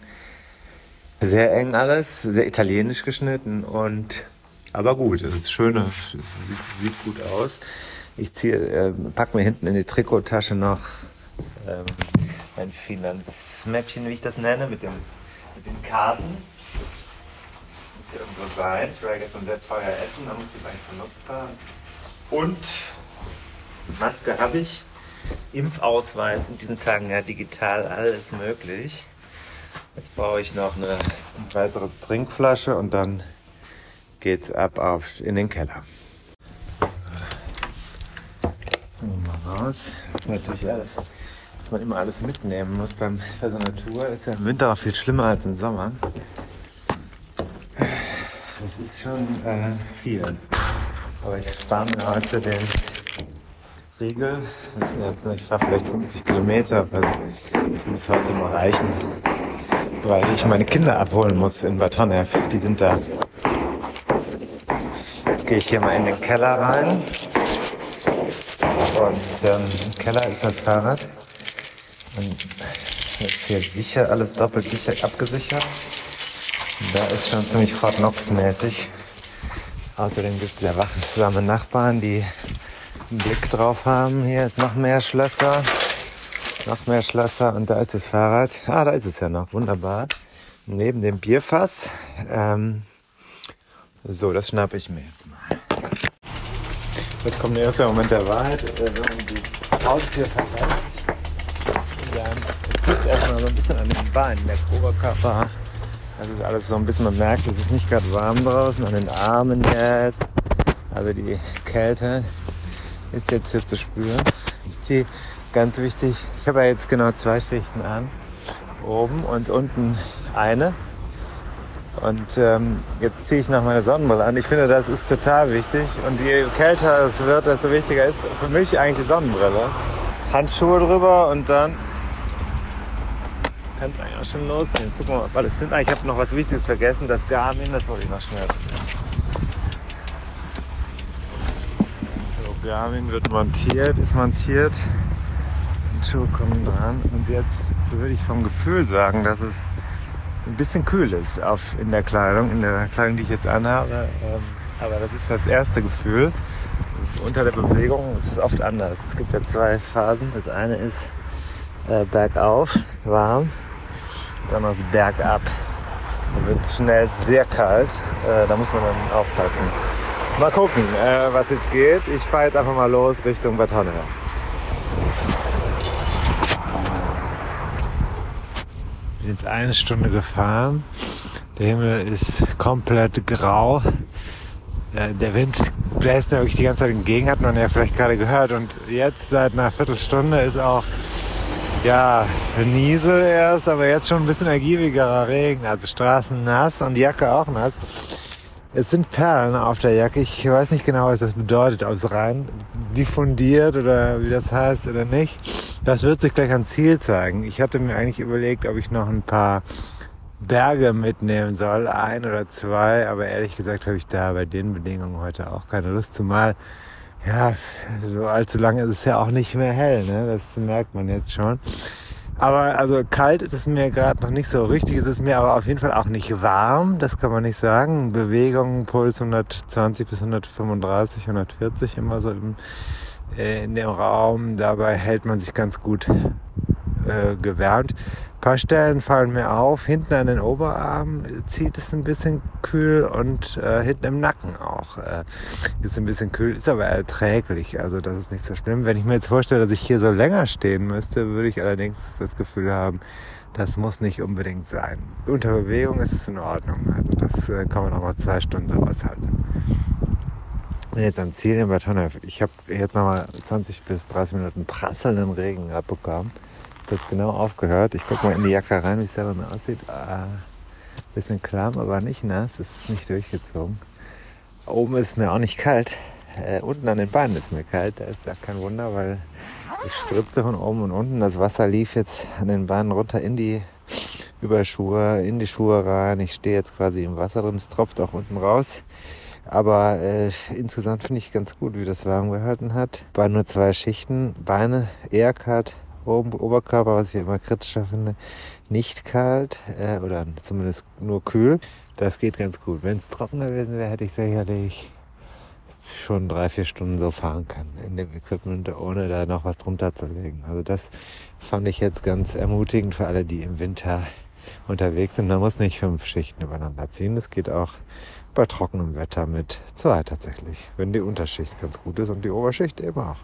Sehr eng alles, sehr italienisch geschnitten und aber gut, es ist schön, es sieht, sieht gut aus. Ich ziehe, äh, pack mir hinten in die Trikottasche noch ähm, mein Finanzmäppchen, wie ich das nenne, mit, dem, mit den Karten. Hier irgendwo sein. Ich war ja gestern sehr teuer essen, da muss ich gleich benutzt haben. Und Maske habe ich. Impfausweis in diesen Tagen ja digital alles möglich. Jetzt brauche ich noch eine weitere Trinkflasche und dann geht's ab auf in den Keller. Mal raus. Das ist natürlich alles, dass man immer alles mitnehmen muss bei so einer Tour. Ist ja im Winter auch viel schlimmer als im Sommer. Das ist schon äh, viel. Aber ich spare mir heute den Riegel. Das sind jetzt, ich fahre vielleicht 50 Kilometer. Also das muss heute mal reichen. Weil ich meine Kinder abholen muss in Bad. Die sind da. Jetzt gehe ich hier mal in den Keller rein. Und ähm, im Keller ist das Fahrrad. Und jetzt hier sicher, alles doppelt sicher abgesichert. Da ist schon ziemlich Fort Knox-mäßig. Außerdem gibt es sehr wachsame Nachbarn, die einen Blick drauf haben. Hier ist noch mehr Schlösser. Noch mehr Schlösser und da ist das Fahrrad. Ah, da ist es ja noch. Wunderbar. Neben dem Bierfass. Ähm, so, das schnappe ich mir jetzt mal. Jetzt kommt der erste Moment der Wahrheit. Äh, Wenn man die Haustier verlässt, dann zieht erstmal so ein bisschen an den Beinen, der Oberkörper. Das ist alles so ein bisschen, man merkt, es ist nicht gerade warm draußen, an den Armen jetzt. Also die Kälte ist jetzt hier zu spüren. Ich ziehe, ganz wichtig, ich habe ja jetzt genau zwei Schichten an. Oben und unten eine. Und ähm, jetzt ziehe ich noch meine Sonnenbrille an. Ich finde, das ist total wichtig. Und je kälter es wird, desto wichtiger ist für mich eigentlich die Sonnenbrille. Handschuhe drüber und dann kann es eigentlich auch schon los. Jetzt gucken wir mal, alles stimmt. Ich habe noch was Wichtiges vergessen. Das Garmin, das wollte ich noch schnell. So, Garmin wird montiert, ist montiert. Die Schuhe kommen dran. Und jetzt würde ich vom Gefühl sagen, dass es ein bisschen kühl ist auf, in der Kleidung, in der Kleidung, die ich jetzt anhabe. Ähm, aber das ist das erste Gefühl. Unter der Bewegung ist es oft anders. Es gibt ja zwei Phasen. Das eine ist äh, bergauf, warm. Andere ist bergab, Dann wird es schnell sehr kalt. Äh, da muss man dann aufpassen. Mal gucken, äh, was jetzt geht. Ich fahre jetzt einfach mal los Richtung Bad Honneur. Bin jetzt eine Stunde gefahren. Der Himmel ist komplett grau. Der Wind bläst ja wirklich die ganze Zeit entgegen, hat man ja vielleicht gerade gehört. Und jetzt seit einer Viertelstunde ist auch ja, Niesel erst, aber jetzt schon ein bisschen ergiebigerer Regen. Also Straßen nass und Jacke auch nass. Es sind Perlen auf der Jacke. Ich weiß nicht genau, was das bedeutet, ob es rein diffundiert oder wie das heißt oder nicht. Das wird sich gleich am Ziel zeigen. Ich hatte mir eigentlich überlegt, ob ich noch ein paar Berge mitnehmen soll, ein oder zwei, aber ehrlich gesagt habe ich da bei den Bedingungen heute auch keine Lust, zumal ja, so allzu lange ist es ja auch nicht mehr hell, ne? Das merkt man jetzt schon. Aber also kalt ist es mir gerade noch nicht so richtig. Es ist mir aber auf jeden Fall auch nicht warm, das kann man nicht sagen. Bewegung, Puls 120 bis 135, 140 immer so im, äh, in dem Raum. Dabei hält man sich ganz gut äh, gewärmt. Ein paar Stellen fallen mir auf. Hinten an den Oberarmen zieht es ein bisschen kühl und äh, hinten im Nacken auch äh, ist ein bisschen kühl, ist aber erträglich. Also das ist nicht so schlimm. Wenn ich mir jetzt vorstelle, dass ich hier so länger stehen müsste, würde ich allerdings das Gefühl haben, das muss nicht unbedingt sein. Unter Bewegung ist es in Ordnung. Also das äh, kann man auch mal zwei Stunden so aushalten. Bin jetzt am Ziel in Bad Ich habe jetzt nochmal 20 bis 30 Minuten prasselnden Regen abbekommen jetzt genau aufgehört. Ich gucke mal in die Jacke rein, wie es da dann aussieht. Ah, bisschen klamm, aber nicht nass. Es ist nicht durchgezogen. Oben ist mir auch nicht kalt. Äh, unten an den Beinen ist mir kalt. Da ist ja kein Wunder, weil es spritzte von oben und unten. Das Wasser lief jetzt an den Beinen runter in die Überschuhe, in die Schuhe rein. Ich stehe jetzt quasi im Wasser drin. Es tropft auch unten raus. Aber äh, insgesamt finde ich ganz gut, wie das warm gehalten hat. Bei nur zwei Schichten. Beine eher kalt, Oberkörper, was ich immer kritischer finde, nicht kalt äh, oder zumindest nur kühl. Das geht ganz gut. Wenn es trocken gewesen wäre, hätte ich sicherlich schon drei, vier Stunden so fahren können in dem Equipment, ohne da noch was drunter zu legen. Also das fand ich jetzt ganz ermutigend für alle, die im Winter unterwegs sind. Man muss nicht fünf Schichten übereinander ziehen. Das geht auch bei trockenem Wetter mit zwei tatsächlich, wenn die Unterschicht ganz gut ist und die Oberschicht eben auch.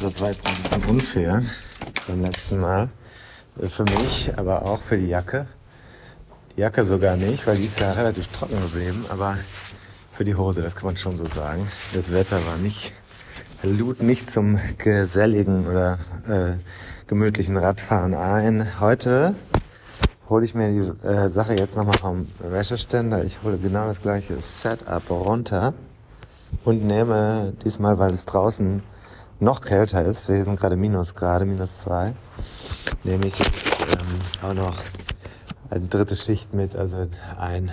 Das war jetzt ein bisschen unfair beim letzten Mal. Für mich, aber auch für die Jacke. Die Jacke sogar nicht, weil die ist ja relativ trocken geblieben, aber für die Hose, das kann man schon so sagen. Das Wetter war nicht, lud nicht zum geselligen oder äh, gemütlichen Radfahren ein. Heute hole ich mir die äh, Sache jetzt nochmal vom Wäscheständer. Ich hole genau das gleiche Setup runter und nehme diesmal, weil es draußen noch kälter ist, wir sind gerade Minusgrade, minus zwei, nehme ich jetzt ähm, auch noch eine dritte Schicht mit, also ein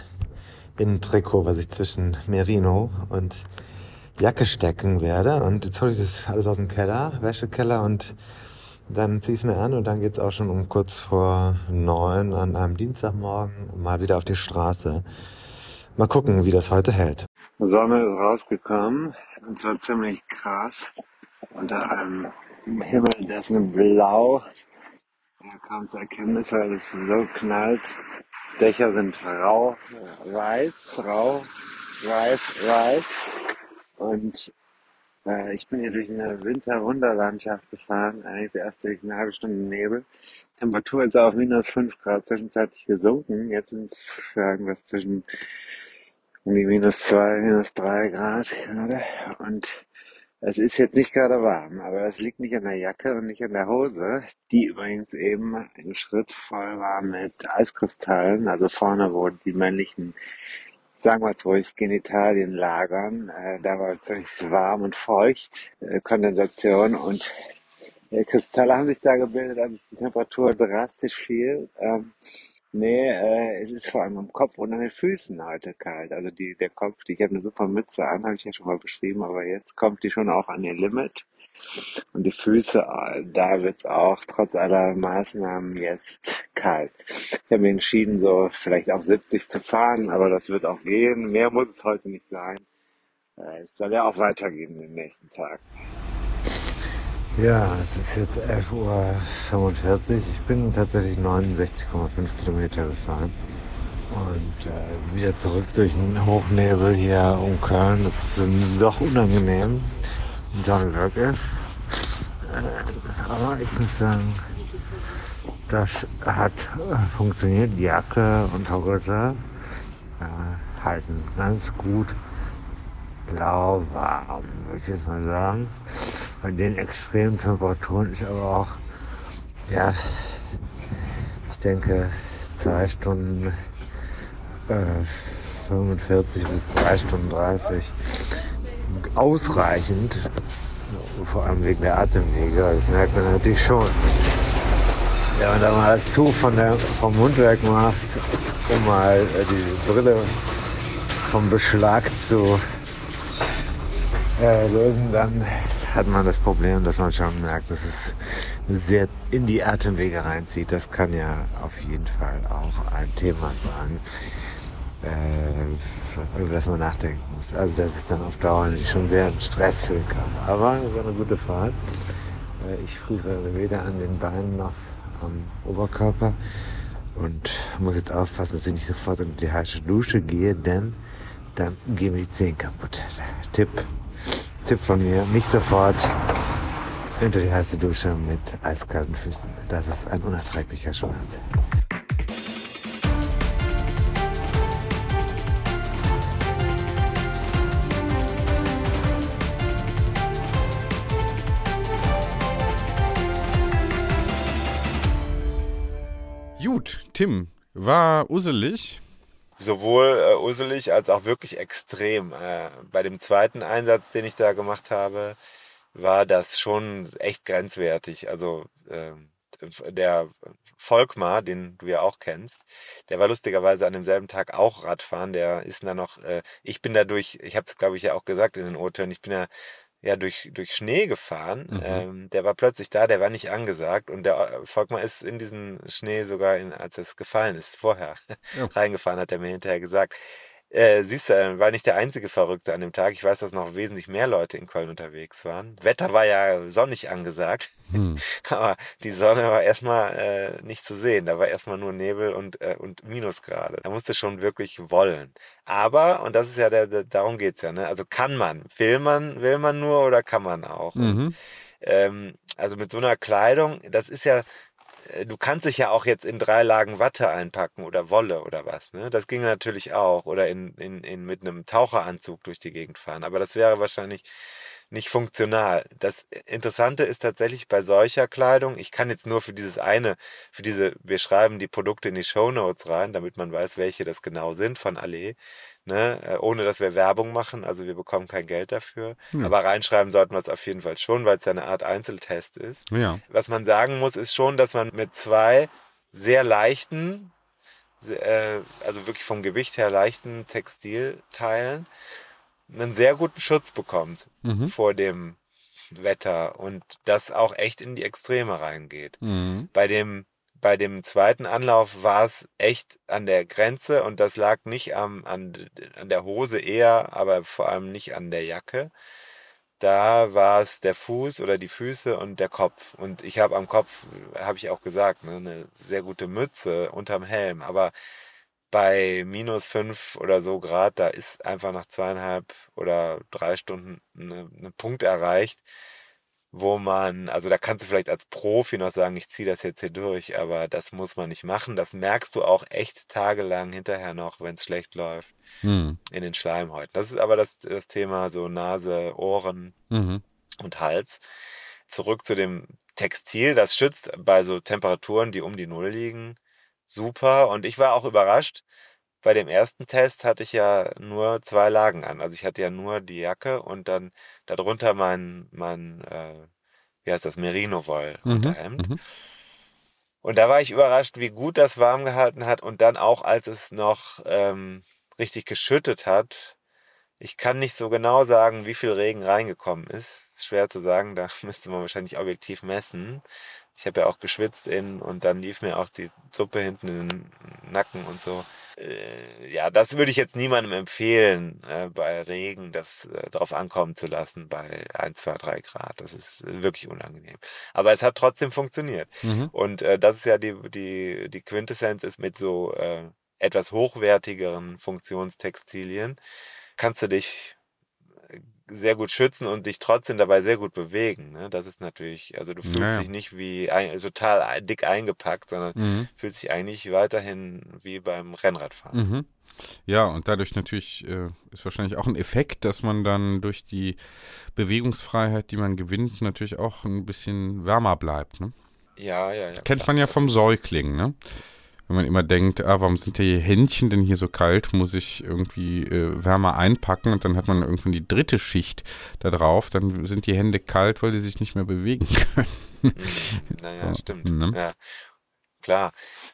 Innentrikot, was ich zwischen Merino und Jacke stecken werde. Und jetzt hole ich das alles aus dem Keller, Wäschekeller und dann ziehe ich es mir an und dann geht es auch schon um kurz vor neun an einem Dienstagmorgen mal wieder auf die Straße. Mal gucken, wie das heute hält. Sonne ist rausgekommen und zwar ziemlich krass unter einem Himmel, dessen Blau ja, kaum zu erkennen ist, weil es so knallt. Dächer sind rau, weiß, rau, weiß, weiß. Und äh, ich bin hier durch eine Winterwunderlandschaft gefahren, eigentlich erst durch eine halbe Stunde Nebel. Temperatur ist auf minus 5 Grad zwischenzeitlich gesunken. Jetzt sind es irgendwas zwischen um die minus 2, minus 3 Grad gerade. Und es ist jetzt nicht gerade warm, aber das liegt nicht an der Jacke und nicht an der Hose, die übrigens eben einen Schritt voll war mit Eiskristallen, also vorne, wo die männlichen, sagen wir es ruhig, Genitalien lagern. Äh, da war es ziemlich warm und feucht, äh, Kondensation und äh, Kristalle haben sich da gebildet, als die Temperatur drastisch fiel. Ähm, Nee, äh, es ist vor allem am Kopf und an den Füßen heute kalt. Also die, der Kopf, die, ich habe eine super Mütze an, habe ich ja schon mal beschrieben, aber jetzt kommt die schon auch an ihr Limit. Und die Füße, äh, da wird's auch trotz aller Maßnahmen jetzt kalt. Ich habe mir entschieden, so vielleicht auf 70 zu fahren, aber das wird auch gehen. Mehr muss es heute nicht sein. Äh, es soll ja auch weitergehen in den nächsten Tagen. Ja, es ist jetzt 11.45 Uhr. Ich bin tatsächlich 69,5 Kilometer gefahren. Und äh, wieder zurück durch den Hochnebel hier um Köln. Das ist doch unangenehm. Johnny Glück aber ich muss sagen, das hat äh, funktioniert. Die Jacke und Hose äh, halten ganz gut lauwarm, würde ich jetzt mal sagen. Bei den extremen Temperaturen ist aber auch, ja, ich denke, zwei Stunden äh, 45 bis drei Stunden 30 ausreichend vor allem wegen der Atemwege, das merkt man natürlich schon. Wenn da mal das Tuch von der, vom Mundwerk macht, um mal äh, die Brille vom Beschlag zu äh, lösen, dann hat man das Problem, dass man schon merkt, dass es sehr in die Atemwege reinzieht. Das kann ja auf jeden Fall auch ein Thema sein äh, über das man nachdenken muss. Also das ist dann auf Dauer schon sehr ein Stress für den Körper. Aber es war eine gute Fahrt. Äh, ich friere weder an den Beinen noch am Oberkörper und muss jetzt aufpassen, dass ich nicht sofort in die heiße Dusche gehe, denn dann gehen mir die Zehen kaputt. Tipp, Tipp von mir, nicht sofort hinter die heiße Dusche mit eiskalten Füßen. Das ist ein unerträglicher Schmerz. Gut, Tim, war uselig. Sowohl äh, uselig als auch wirklich extrem. Äh, bei dem zweiten Einsatz, den ich da gemacht habe, war das schon echt grenzwertig. Also äh, der Volkmar, den du ja auch kennst, der war lustigerweise an demselben Tag auch Radfahren. Der ist da noch, äh, ich bin dadurch, ich habe es glaube ich ja auch gesagt in den O-Tönen, ich bin ja ja durch, durch Schnee gefahren. Mhm. Ähm, der war plötzlich da, der war nicht angesagt und der äh, Volkmar ist in diesen Schnee sogar, in, als es gefallen ist, vorher ja. reingefahren, hat er mir hinterher gesagt. Äh, siehst du, war nicht der einzige Verrückte an dem Tag. Ich weiß, dass noch wesentlich mehr Leute in Köln unterwegs waren. Wetter war ja sonnig angesagt, hm. aber die Sonne war erstmal äh, nicht zu sehen. Da war erstmal nur Nebel und, äh, und Minusgrade. Da musste schon wirklich wollen. Aber, und das ist ja der, der darum geht's ja, ne? Also kann man, will man, will man nur oder kann man auch? Mhm. Ähm, also mit so einer Kleidung, das ist ja, äh, du kannst dich ja auch jetzt in drei Lagen Watte einpacken oder Wolle oder was, ne? Das ginge natürlich auch. Oder in, in, in mit einem Taucheranzug durch die Gegend fahren. Aber das wäre wahrscheinlich nicht funktional. Das Interessante ist tatsächlich bei solcher Kleidung, ich kann jetzt nur für dieses eine, für diese, wir schreiben die Produkte in die Show Notes rein, damit man weiß, welche das genau sind von Allee ne? Äh, ohne dass wir Werbung machen. Also wir bekommen kein Geld dafür. Hm. Aber reinschreiben sollten wir es auf jeden Fall schon, weil es ja eine Art Einzeltest ist. Ja. Was man sagen muss, ist schon, dass man mit zwei sehr leichten, äh, also wirklich vom Gewicht her leichten Textilteilen einen sehr guten Schutz bekommt mhm. vor dem Wetter und das auch echt in die Extreme reingeht. Mhm. Bei dem bei dem zweiten Anlauf war es echt an der Grenze und das lag nicht am, an, an der Hose eher, aber vor allem nicht an der Jacke. Da war es der Fuß oder die Füße und der Kopf. Und ich habe am Kopf, habe ich auch gesagt, ne, eine sehr gute Mütze unterm Helm. Aber bei minus fünf oder so Grad, da ist einfach nach zweieinhalb oder drei Stunden eine, eine Punkt erreicht, wo man, also da kannst du vielleicht als Profi noch sagen, ich ziehe das jetzt hier durch, aber das muss man nicht machen. Das merkst du auch echt tagelang hinterher noch, wenn es schlecht läuft, hm. in den Schleimhäuten. Das ist aber das, das Thema so Nase, Ohren mhm. und Hals. Zurück zu dem Textil, das schützt bei so Temperaturen, die um die Null liegen, super. Und ich war auch überrascht, bei dem ersten Test hatte ich ja nur zwei Lagen an. Also ich hatte ja nur die Jacke und dann darunter mein, mein äh, wie heißt das, Merino-Woll-Unterhemd. Mhm, mhm, und da war ich überrascht, wie gut das warm gehalten hat. Und dann auch, als es noch ähm, richtig geschüttet hat. Ich kann nicht so genau sagen, wie viel Regen reingekommen ist. ist schwer zu sagen, da müsste man wahrscheinlich objektiv messen. Ich habe ja auch geschwitzt in und dann lief mir auch die Suppe hinten in den Nacken und so. Äh, ja, das würde ich jetzt niemandem empfehlen, äh, bei Regen das äh, drauf ankommen zu lassen bei 1, 2, 3 Grad. Das ist wirklich unangenehm. Aber es hat trotzdem funktioniert. Mhm. Und äh, das ist ja die, die, die Quintessenz ist mit so äh, etwas hochwertigeren Funktionstextilien kannst du dich sehr gut schützen und dich trotzdem dabei sehr gut bewegen. Ne? Das ist natürlich, also du fühlst Naja. dich nicht wie ein, total dick eingepackt, sondern Mhm. fühlst dich eigentlich weiterhin wie beim Rennradfahren. Mhm. Ja, und dadurch natürlich äh, ist wahrscheinlich auch ein Effekt, dass man dann durch die Bewegungsfreiheit, die man gewinnt, natürlich auch ein bisschen wärmer bleibt. Ne? Ja, ja, ja. Kennt klar. man ja vom Säugling, ne? Wenn man immer denkt, ah, warum sind die Händchen denn hier so kalt, muss ich irgendwie äh, wärmer einpacken und dann hat man irgendwann die dritte Schicht da drauf, dann sind die Hände kalt, weil die sich nicht mehr bewegen können. Mhm. Naja, So, stimmt. ne? Ja, klar.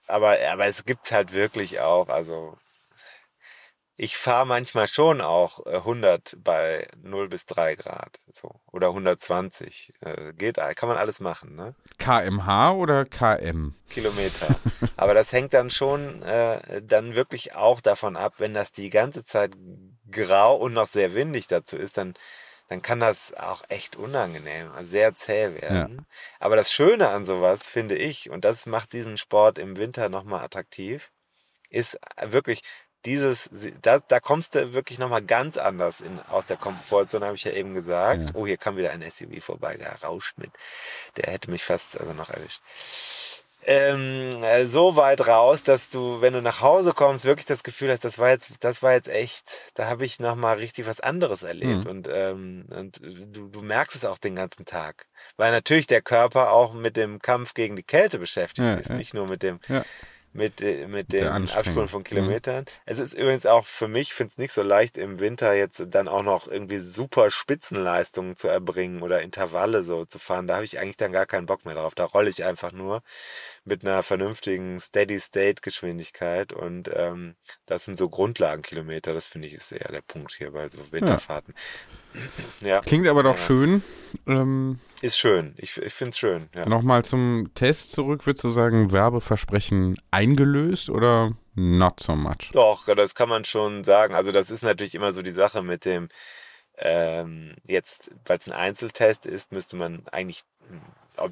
Aber, aber es gibt halt wirklich auch, also ich fahre manchmal schon auch äh, 100 bei 0 bis 3 Grad. So. Oder 120. Äh, geht, kann man alles machen, ne? KMH oder KM? Kilometer. Aber das hängt dann schon äh, dann wirklich auch davon ab, wenn das die ganze Zeit grau und noch sehr windig dazu ist, dann, dann kann das auch echt unangenehm, also sehr zäh werden. Aber das Schöne an sowas, finde ich, und das macht diesen Sport im Winter nochmal attraktiv, ist wirklich dieses, da, da kommst du wirklich nochmal ganz anders in, aus der Komfortzone, habe ich ja eben gesagt. Ja. Oh, hier kam wieder ein SUV vorbei, der rauscht mit. Der hätte mich fast also noch erwischt ähm, äh, so weit raus, dass du, wenn du nach Hause kommst, wirklich das Gefühl hast, das war jetzt, das war jetzt echt, da habe ich noch mal richtig was anderes erlebt Mhm. und ähm, und du, du merkst es auch den ganzen Tag, weil natürlich der Körper auch mit dem Kampf gegen die Kälte beschäftigt Ja, ist, ja. nicht nur mit dem Ja. Mit, äh, mit Anstrengung. Abspulen von Mhm. Kilometern. Es ist übrigens auch für mich, finde es nicht so leicht im Winter jetzt dann auch noch irgendwie super Spitzenleistungen zu erbringen oder Intervalle so zu fahren. Da habe ich eigentlich dann gar keinen Bock mehr drauf. Da rolle ich einfach nur mit einer vernünftigen Steady-State-Geschwindigkeit und ähm, das sind so Grundlagenkilometer. Das finde ich ist eher der Punkt hier bei so Winterfahrten. Ja, Klingt aber doch Ja. schön. Ähm, ist schön. Ich, ich finde es schön. Ja. Nochmal zum Test zurück. Würdest du sagen, Werbeversprechen eingelöst oder not so much? Doch, das kann man schon sagen. Also das ist natürlich immer so die Sache mit dem, ähm, jetzt, weil es ein Einzeltest ist, müsste man eigentlich,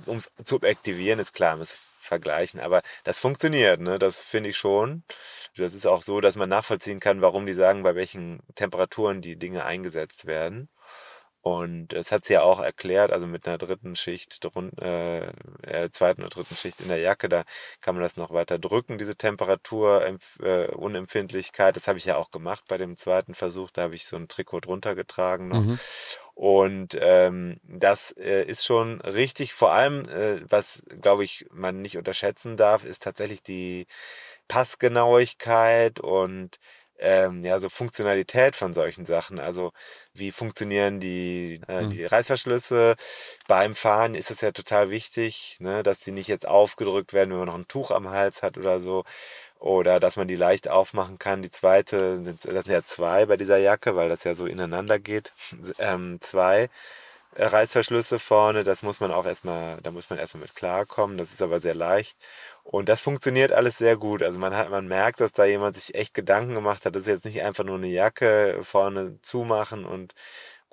um es zu objektivieren, ist klar, muss vergleichen, aber das funktioniert, ne? Das finde ich schon. Das ist auch so, dass man nachvollziehen kann, warum die sagen, bei welchen Temperaturen die Dinge eingesetzt werden. Und das hat sie ja auch erklärt, also mit einer dritten Schicht, drun, äh, äh, zweiten oder dritten Schicht in der Jacke, da kann man das noch weiter drücken, diese Temperatur, äh, Unempfindlichkeit. Das habe ich ja auch gemacht bei dem zweiten Versuch, da habe ich so ein Trikot drunter getragen noch. Mhm. Und ähm, das äh, ist schon richtig. Vor allem, äh, was, glaube ich, man nicht unterschätzen darf, ist tatsächlich die Passgenauigkeit und ähm, ja, so Funktionalität von solchen Sachen. Also wie funktionieren die, äh, die Reißverschlüsse? Beim Fahren ist es ja total wichtig, ne, dass die nicht jetzt aufgedrückt werden, wenn man noch ein Tuch am Hals hat oder so. Oder dass man die leicht aufmachen kann. Die zweite, das sind ja zwei bei dieser Jacke, weil das ja so ineinander geht. Ähm, zwei Reißverschlüsse vorne, das muss man auch erstmal, da muss man erstmal mit klarkommen. Das ist aber sehr leicht. Und das funktioniert alles sehr gut. Also man hat, man merkt, dass da jemand sich echt Gedanken gemacht hat. Das ist jetzt nicht einfach nur eine Jacke vorne zumachen und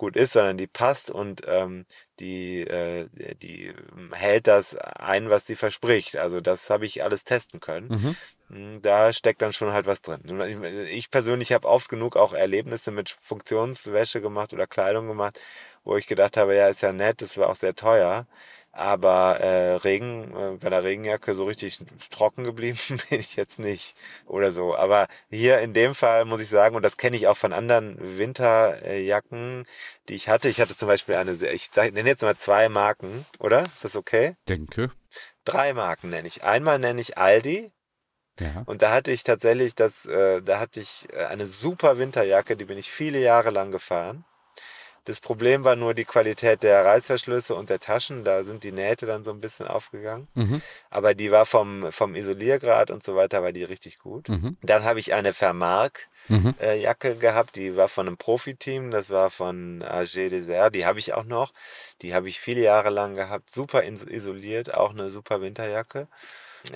gut ist, sondern die passt und ähm, die, äh, die hält das ein, was sie verspricht. Also das habe ich alles testen können. Mhm. Mm, Da steckt dann schon halt was drin. Ich persönlich habe oft genug auch Erlebnisse mit Funktionswäsche gemacht oder Kleidung gemacht, wo ich gedacht habe, ja, ist ja nett, das war auch sehr teuer. Aber äh, Regen, äh, bei der Regenjacke so richtig trocken geblieben bin ich jetzt nicht oder so. Aber hier in dem Fall muss ich sagen, und das kenne ich auch von anderen Winterjacken, die ich hatte. Ich hatte zum Beispiel eine, ich sag- nenne jetzt mal zwei Marken, oder? Ist das okay? Denke. Drei Marken nenne ich. Einmal nenne ich Aldi, Ja. und da hatte ich tatsächlich das, äh, da hatte ich äh, eine super Winterjacke, die bin ich viele Jahre lang gefahren. Das Problem war nur die Qualität der Reißverschlüsse und der Taschen. Da sind die Nähte dann so ein bisschen aufgegangen. Mhm. Aber die war vom, vom Isoliergrad und so weiter, war die richtig gut. Mhm. Dann habe ich eine Vermark Mhm. äh, Jacke gehabt, die war von einem Profiteam, das war von AG Desert, die habe ich auch noch. Die habe ich viele Jahre lang gehabt, super isoliert, auch eine super Winterjacke.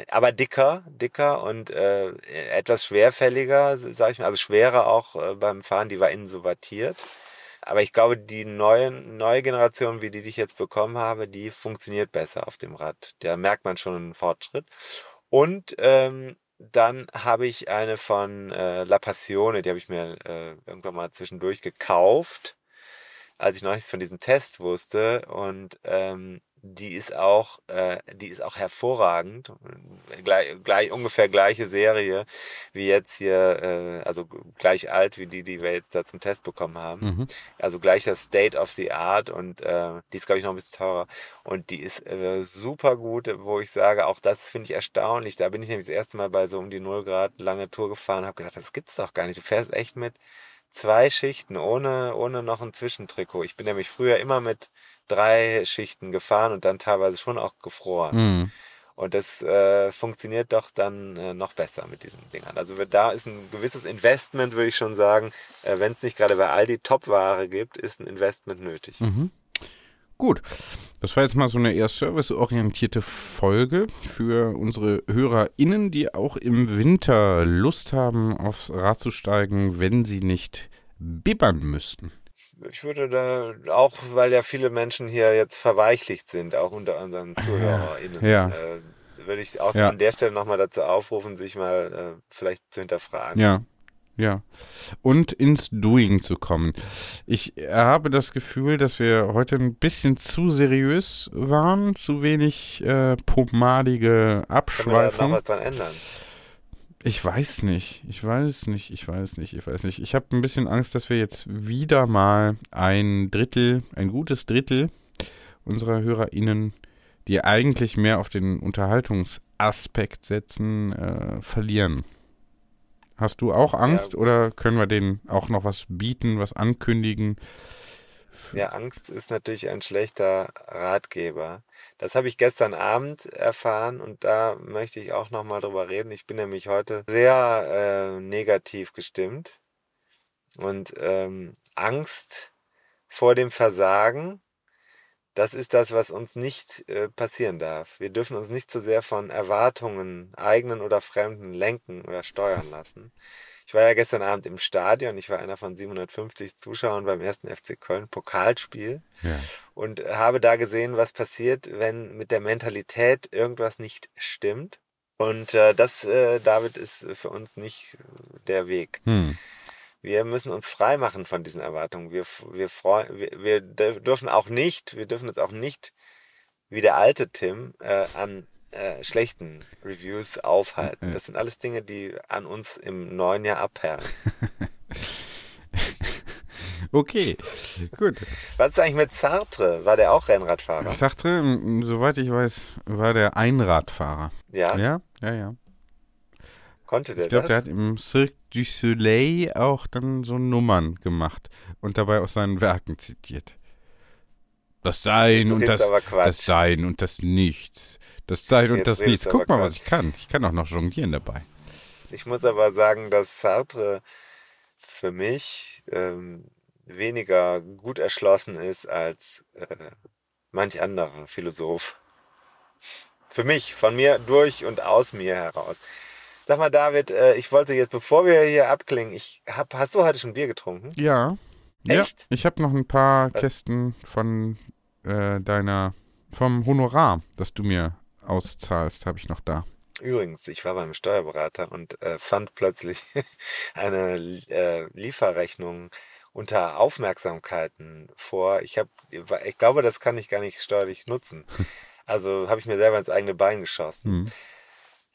Aber dicker, dicker und äh, etwas schwerfälliger, sage ich mal, also schwerer auch äh, beim Fahren, die war innen so wattiert. Aber ich glaube, die neue, neue Generation, wie die, die ich jetzt bekommen habe, die funktioniert besser auf dem Rad. Da merkt man schon einen Fortschritt. Und ähm, dann habe ich eine von äh, La Passione, die habe ich mir äh, irgendwann mal zwischendurch gekauft, als ich noch nichts von diesem Test wusste. Und ähm, die ist auch, äh, die ist auch hervorragend. Gleich, gleich ungefähr gleiche Serie wie jetzt hier, äh, also gleich alt wie die, die wir jetzt da zum Test bekommen haben. Mhm. Also gleicher State of the Art und äh, die ist, glaube ich, noch ein bisschen teurer. Und die ist äh, super gut, wo ich sage, auch das finde ich erstaunlich. Da bin ich nämlich das erste Mal bei so um die 0 Grad lange Tour gefahren und habe gedacht, das gibt's doch gar nicht. Du fährst echt mit zwei Schichten, ohne, ohne noch ein Zwischentrikot. Ich bin nämlich früher immer mit drei Schichten gefahren und dann teilweise schon auch gefroren. Mhm. Und das äh, funktioniert doch dann äh, noch besser mit diesen Dingern. Also da ist ein gewisses Investment, würde ich schon sagen. Äh, Wenn es nicht gerade bei Aldi Top-Ware gibt, ist ein Investment nötig. Mhm. Gut, das war jetzt mal so eine eher serviceorientierte Folge für unsere HörerInnen, die auch im Winter Lust haben, aufs Rad zu steigen, wenn sie nicht bibbern müssten. Ich würde da auch, weil ja viele Menschen hier jetzt verweichlicht sind, auch unter unseren ZuhörerInnen, Ja. äh, würde ich auch Ja. an der Stelle nochmal dazu aufrufen, sich mal äh, vielleicht zu hinterfragen. Ja, ja. Und ins Doing zu kommen. Ich habe das Gefühl, dass wir heute ein bisschen zu seriös waren, zu wenig äh, pomadige Können wir da Abschweifung. was dran ändern? Ich weiß nicht, ich weiß nicht, ich weiß nicht, ich weiß nicht. Ich habe ein bisschen Angst, dass wir jetzt wieder mal ein Drittel, ein gutes Drittel unserer HörerInnen, die eigentlich mehr auf den Unterhaltungsaspekt setzen, äh, verlieren. Hast du auch Angst Ja. oder können wir denen auch noch was bieten, was ankündigen? Ja, Angst ist natürlich ein schlechter Ratgeber. Das habe ich gestern Abend erfahren und da möchte ich auch nochmal drüber reden. Ich bin nämlich heute sehr äh, negativ gestimmt und ähm, Angst vor dem Versagen, das ist das, was uns nicht äh, passieren darf. Wir dürfen uns nicht zu sehr von Erwartungen, eigenen oder fremden, lenken oder steuern lassen. Ich war ja gestern Abend im Stadion. Ich war einer von 750 Zuschauern beim ersten FC Köln Pokalspiel Ja. und habe da gesehen, was passiert, wenn mit der Mentalität irgendwas nicht stimmt. Und äh, das, äh, David, ist für uns nicht der Weg. Hm. Wir müssen uns frei machen von diesen Erwartungen. Wir, wir, freu, wir, wir dür- dürfen auch nicht, wir dürfen uns auch nicht wie der alte Tim äh, an äh, schlechten Reviews aufhalten. Das sind alles Dinge, die an uns im neuen Jahr abperlen. Okay, gut. Was ist eigentlich mit Sartre? War der auch Rennradfahrer? Sartre, soweit ich weiß, war der Einradfahrer. Ja? Ja, ja, ja. Konnte der Ich glaube, das? der hat im Cirque du Soleil auch dann so Nummern gemacht und dabei aus seinen Werken zitiert. Das Sein und das, das Sein und das Nichts. Das Sein und Jetzt das Nichts. Guck mal, was Quatsch. ich kann. Ich kann auch noch jonglieren dabei. Ich muss aber sagen, dass Sartre für mich ähm, weniger gut erschlossen ist als äh, manch anderer Philosoph. Für mich, von mir durch und aus mir heraus. Sag mal, David, äh, ich wollte jetzt, bevor wir hier abklingen, ich hab, hast du heute schon Bier getrunken? Ja. Echt? Ja, ich habe noch ein paar Kästen von äh, deiner, vom Honorar, das du mir auszahlst, habe ich noch da. Übrigens, ich war beim Steuerberater und äh, fand plötzlich eine äh, Lieferrechnung unter Aufmerksamkeiten vor. Ich habe, ich glaube, das kann ich gar nicht steuerlich nutzen. Also habe ich mir selber ins eigene Bein geschossen. Hm.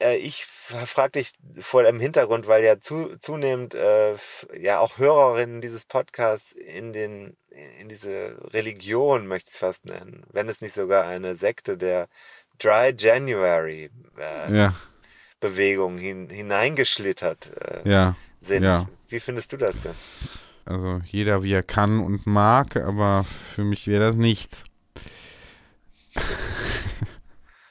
Äh, ich fragte dich vor dem Hintergrund, weil ja zu, zunehmend äh, ja auch Hörerinnen dieses Podcasts in den in diese Religion möchte ich es fast nennen, wenn es nicht sogar eine Sekte der Dry January äh, Ja, Bewegung hin, hineingeschlittert äh, ja, sind. ja. Wie findest du das denn? Also jeder wie er kann und mag, aber für mich wäre das nichts.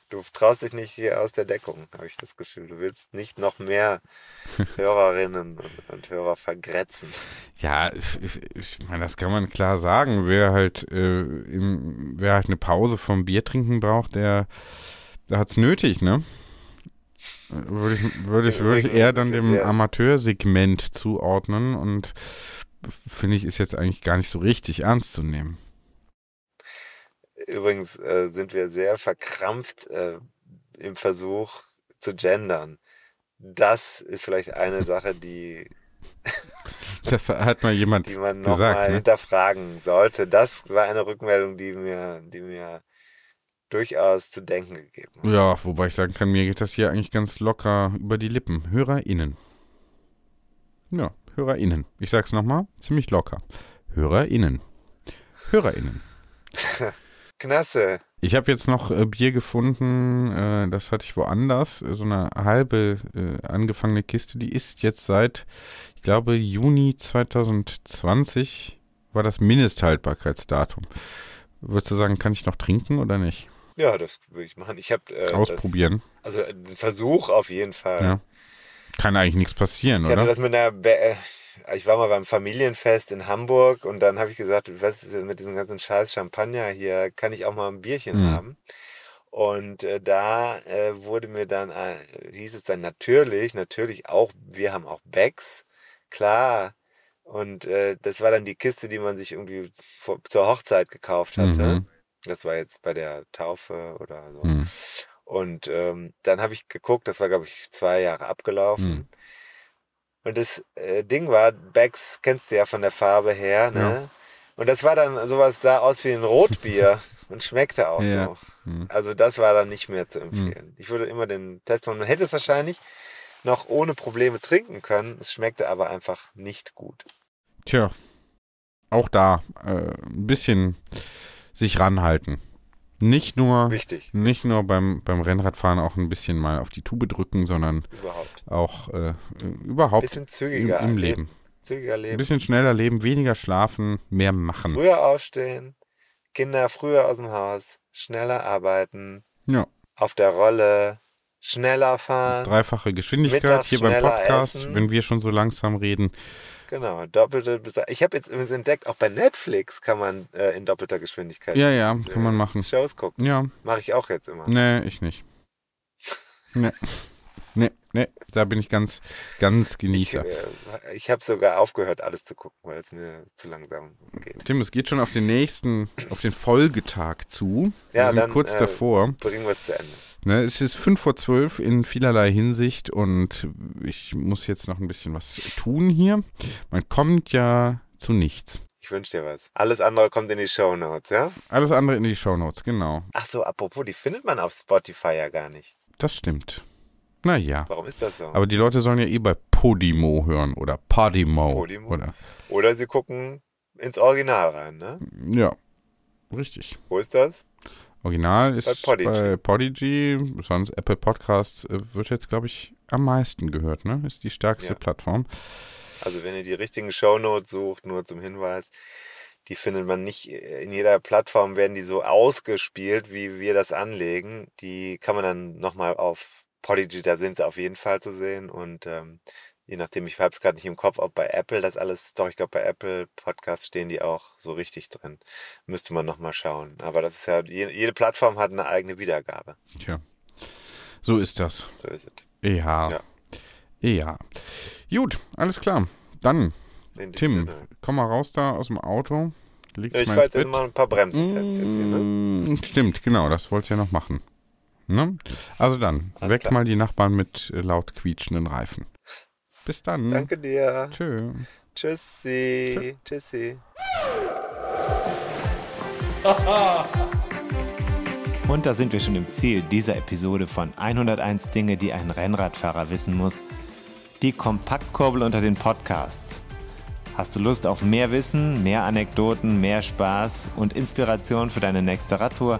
Du traust dich nicht hier aus der Deckung, habe ich das Gefühl. Du willst nicht noch mehr Hörerinnen und, und Hörer vergrätzen. Ja, ich, ich meine, das kann man klar sagen. Wer halt, äh, im, wer halt eine Pause vom Biertrinken braucht, der, der hat's nötig, ne? Würde ich, würde ich, würde ich eher dann dem Amateursegment zuordnen und finde ich, ist jetzt eigentlich gar nicht so richtig ernst zu nehmen. Übrigens äh, sind wir sehr verkrampft äh, im Versuch zu gendern. Das ist vielleicht eine Sache, die, Das hat mal jemand die man nochmal ne? hinterfragen sollte. Das war eine Rückmeldung, die mir, die mir durchaus zu denken gegeben hat. Ja, wobei ich sagen kann, mir geht das hier eigentlich ganz locker über die Lippen. HörerInnen. Ja, HörerInnen. Ich sag's nochmal, ziemlich locker. HörerInnen. HörerInnen. Knasse. Ich habe jetzt noch äh, Bier gefunden, äh, das hatte ich woanders, äh, so eine halbe äh, angefangene Kiste, die ist jetzt seit, ich glaube, Juni 2020 war das Mindesthaltbarkeitsdatum. Würdest du sagen, kann ich noch trinken oder nicht? Ja, das würde ich machen. Ich habe äh, Ausprobieren. Das, also einen Versuch auf jeden Fall. Ja. Kann eigentlich nichts passieren, Ich hatte oder? das mit einer, Be äh, ich war mal beim Familienfest in Hamburg und dann habe ich gesagt, was ist denn mit diesem ganzen Scheiß Champagner hier? Kann ich auch mal ein Bierchen Mhm. haben? Und äh, da äh, wurde mir dann, äh, hieß es dann natürlich, natürlich auch, wir haben auch Becks, klar. Und äh, das war dann die Kiste, die man sich irgendwie vor, zur Hochzeit gekauft hatte. Mhm. Das war jetzt bei der Taufe oder so. Mhm. Und ähm, dann habe ich geguckt, das war, glaube ich, zwei Jahre abgelaufen. Mhm. Und das äh, Ding war, Becks kennst du ja von der Farbe her, ne? Ja. Und das war dann sowas, sah aus wie ein Rotbier und schmeckte auch Ja. so. Mhm. Also das war dann nicht mehr zu empfehlen. Ich würde immer den Test machen. Man hätte es wahrscheinlich noch ohne Probleme trinken können. Es schmeckte aber einfach nicht gut. Tja, auch da äh, ein bisschen sich ranhalten. Nicht nur, Wichtig, nicht nur beim, beim Rennradfahren auch ein bisschen mal auf die Tube drücken, sondern überhaupt. auch äh, überhaupt Bisschen im, zügiger im Leben. Zügiger Ein leben. bisschen schneller leben, weniger schlafen, mehr machen. Früher aufstehen, Kinder früher aus dem Haus, schneller arbeiten, Ja, auf der Rolle, schneller fahren. dreifache Geschwindigkeit Mittags hier beim Podcast, essen. wenn wir schon so langsam reden. Genau, doppelte Besa Ich habe jetzt übrigens entdeckt, auch bei Netflix kann man äh, in doppelter Geschwindigkeit Ja, ja, äh, kann man machen. Shows gucken. Ja, Mache ich auch jetzt immer. nee, ich nicht. Nee, nee, nee, da bin ich ganz, ganz Ich, Genießer. äh, ich habe sogar aufgehört, alles zu gucken, weil es mir zu langsam geht. Tim, es geht schon auf den nächsten, auf den Folgetag zu. Ja, wir sind dann, kurz äh, davor. Bringen wir es zu Ende. Ne, es ist fünf vor zwölf in vielerlei Hinsicht und ich muss jetzt noch ein bisschen was tun hier. Man kommt ja zu nichts. Ich wünsche dir was. Alles andere kommt in die Show Notes, ja? Alles andere in die Shownotes, genau. Ach so, apropos, die findet man auf Spotify ja gar nicht. Das stimmt. Naja. Warum ist das so? Aber die Leute sollen ja eh bei Podimo hören oder Podimo. Podimo? Oder, Oder sie gucken ins Original rein, ne? ja, richtig. Wo ist das? Original ist Bei Podigy. bei Podigy, sonst Apple Podcasts äh, wird jetzt, glaube ich, am meisten gehört, ne? Ist die stärkste Ja. Plattform. Also wenn ihr die richtigen Shownotes sucht, nur zum Hinweis, die findet man nicht in jeder Plattform, werden die so ausgespielt, wie wir das anlegen. Die kann man dann nochmal auf Podigy, da sind sie auf jeden Fall zu sehen. Und ähm, je nachdem, ich habe es gerade nicht im Kopf, ob bei Apple das alles, doch, ich glaube bei Apple Podcasts stehen die auch so richtig drin. Müsste man nochmal schauen. Aber das ist ja, je- jede Plattform hat eine eigene Wiedergabe. Tja, so ist das. So ist es. Ja. Ja. Ja. Gut, alles klar. Dann, Tim, Sinne. komm mal raus da aus dem Auto. Ja, ich fahre jetzt mal ein paar Bremsentests jetzt hier, ne? Mm, Stimmt, genau, das wolltest du ja noch machen. Ne? Also dann, Alles weg klar. mal die Nachbarn mit äh, laut quietschenden Reifen. Bis dann. Danke dir. Tschö. Tschüssi. Tschüssi. Und da sind wir schon im Ziel dieser Episode von 101 Dinge, die ein Rennradfahrer wissen muss. Die Kompaktkurbel unter den Podcasts. Hast du Lust auf mehr Wissen, mehr Anekdoten, mehr Spaß und Inspiration für deine nächste Radtour?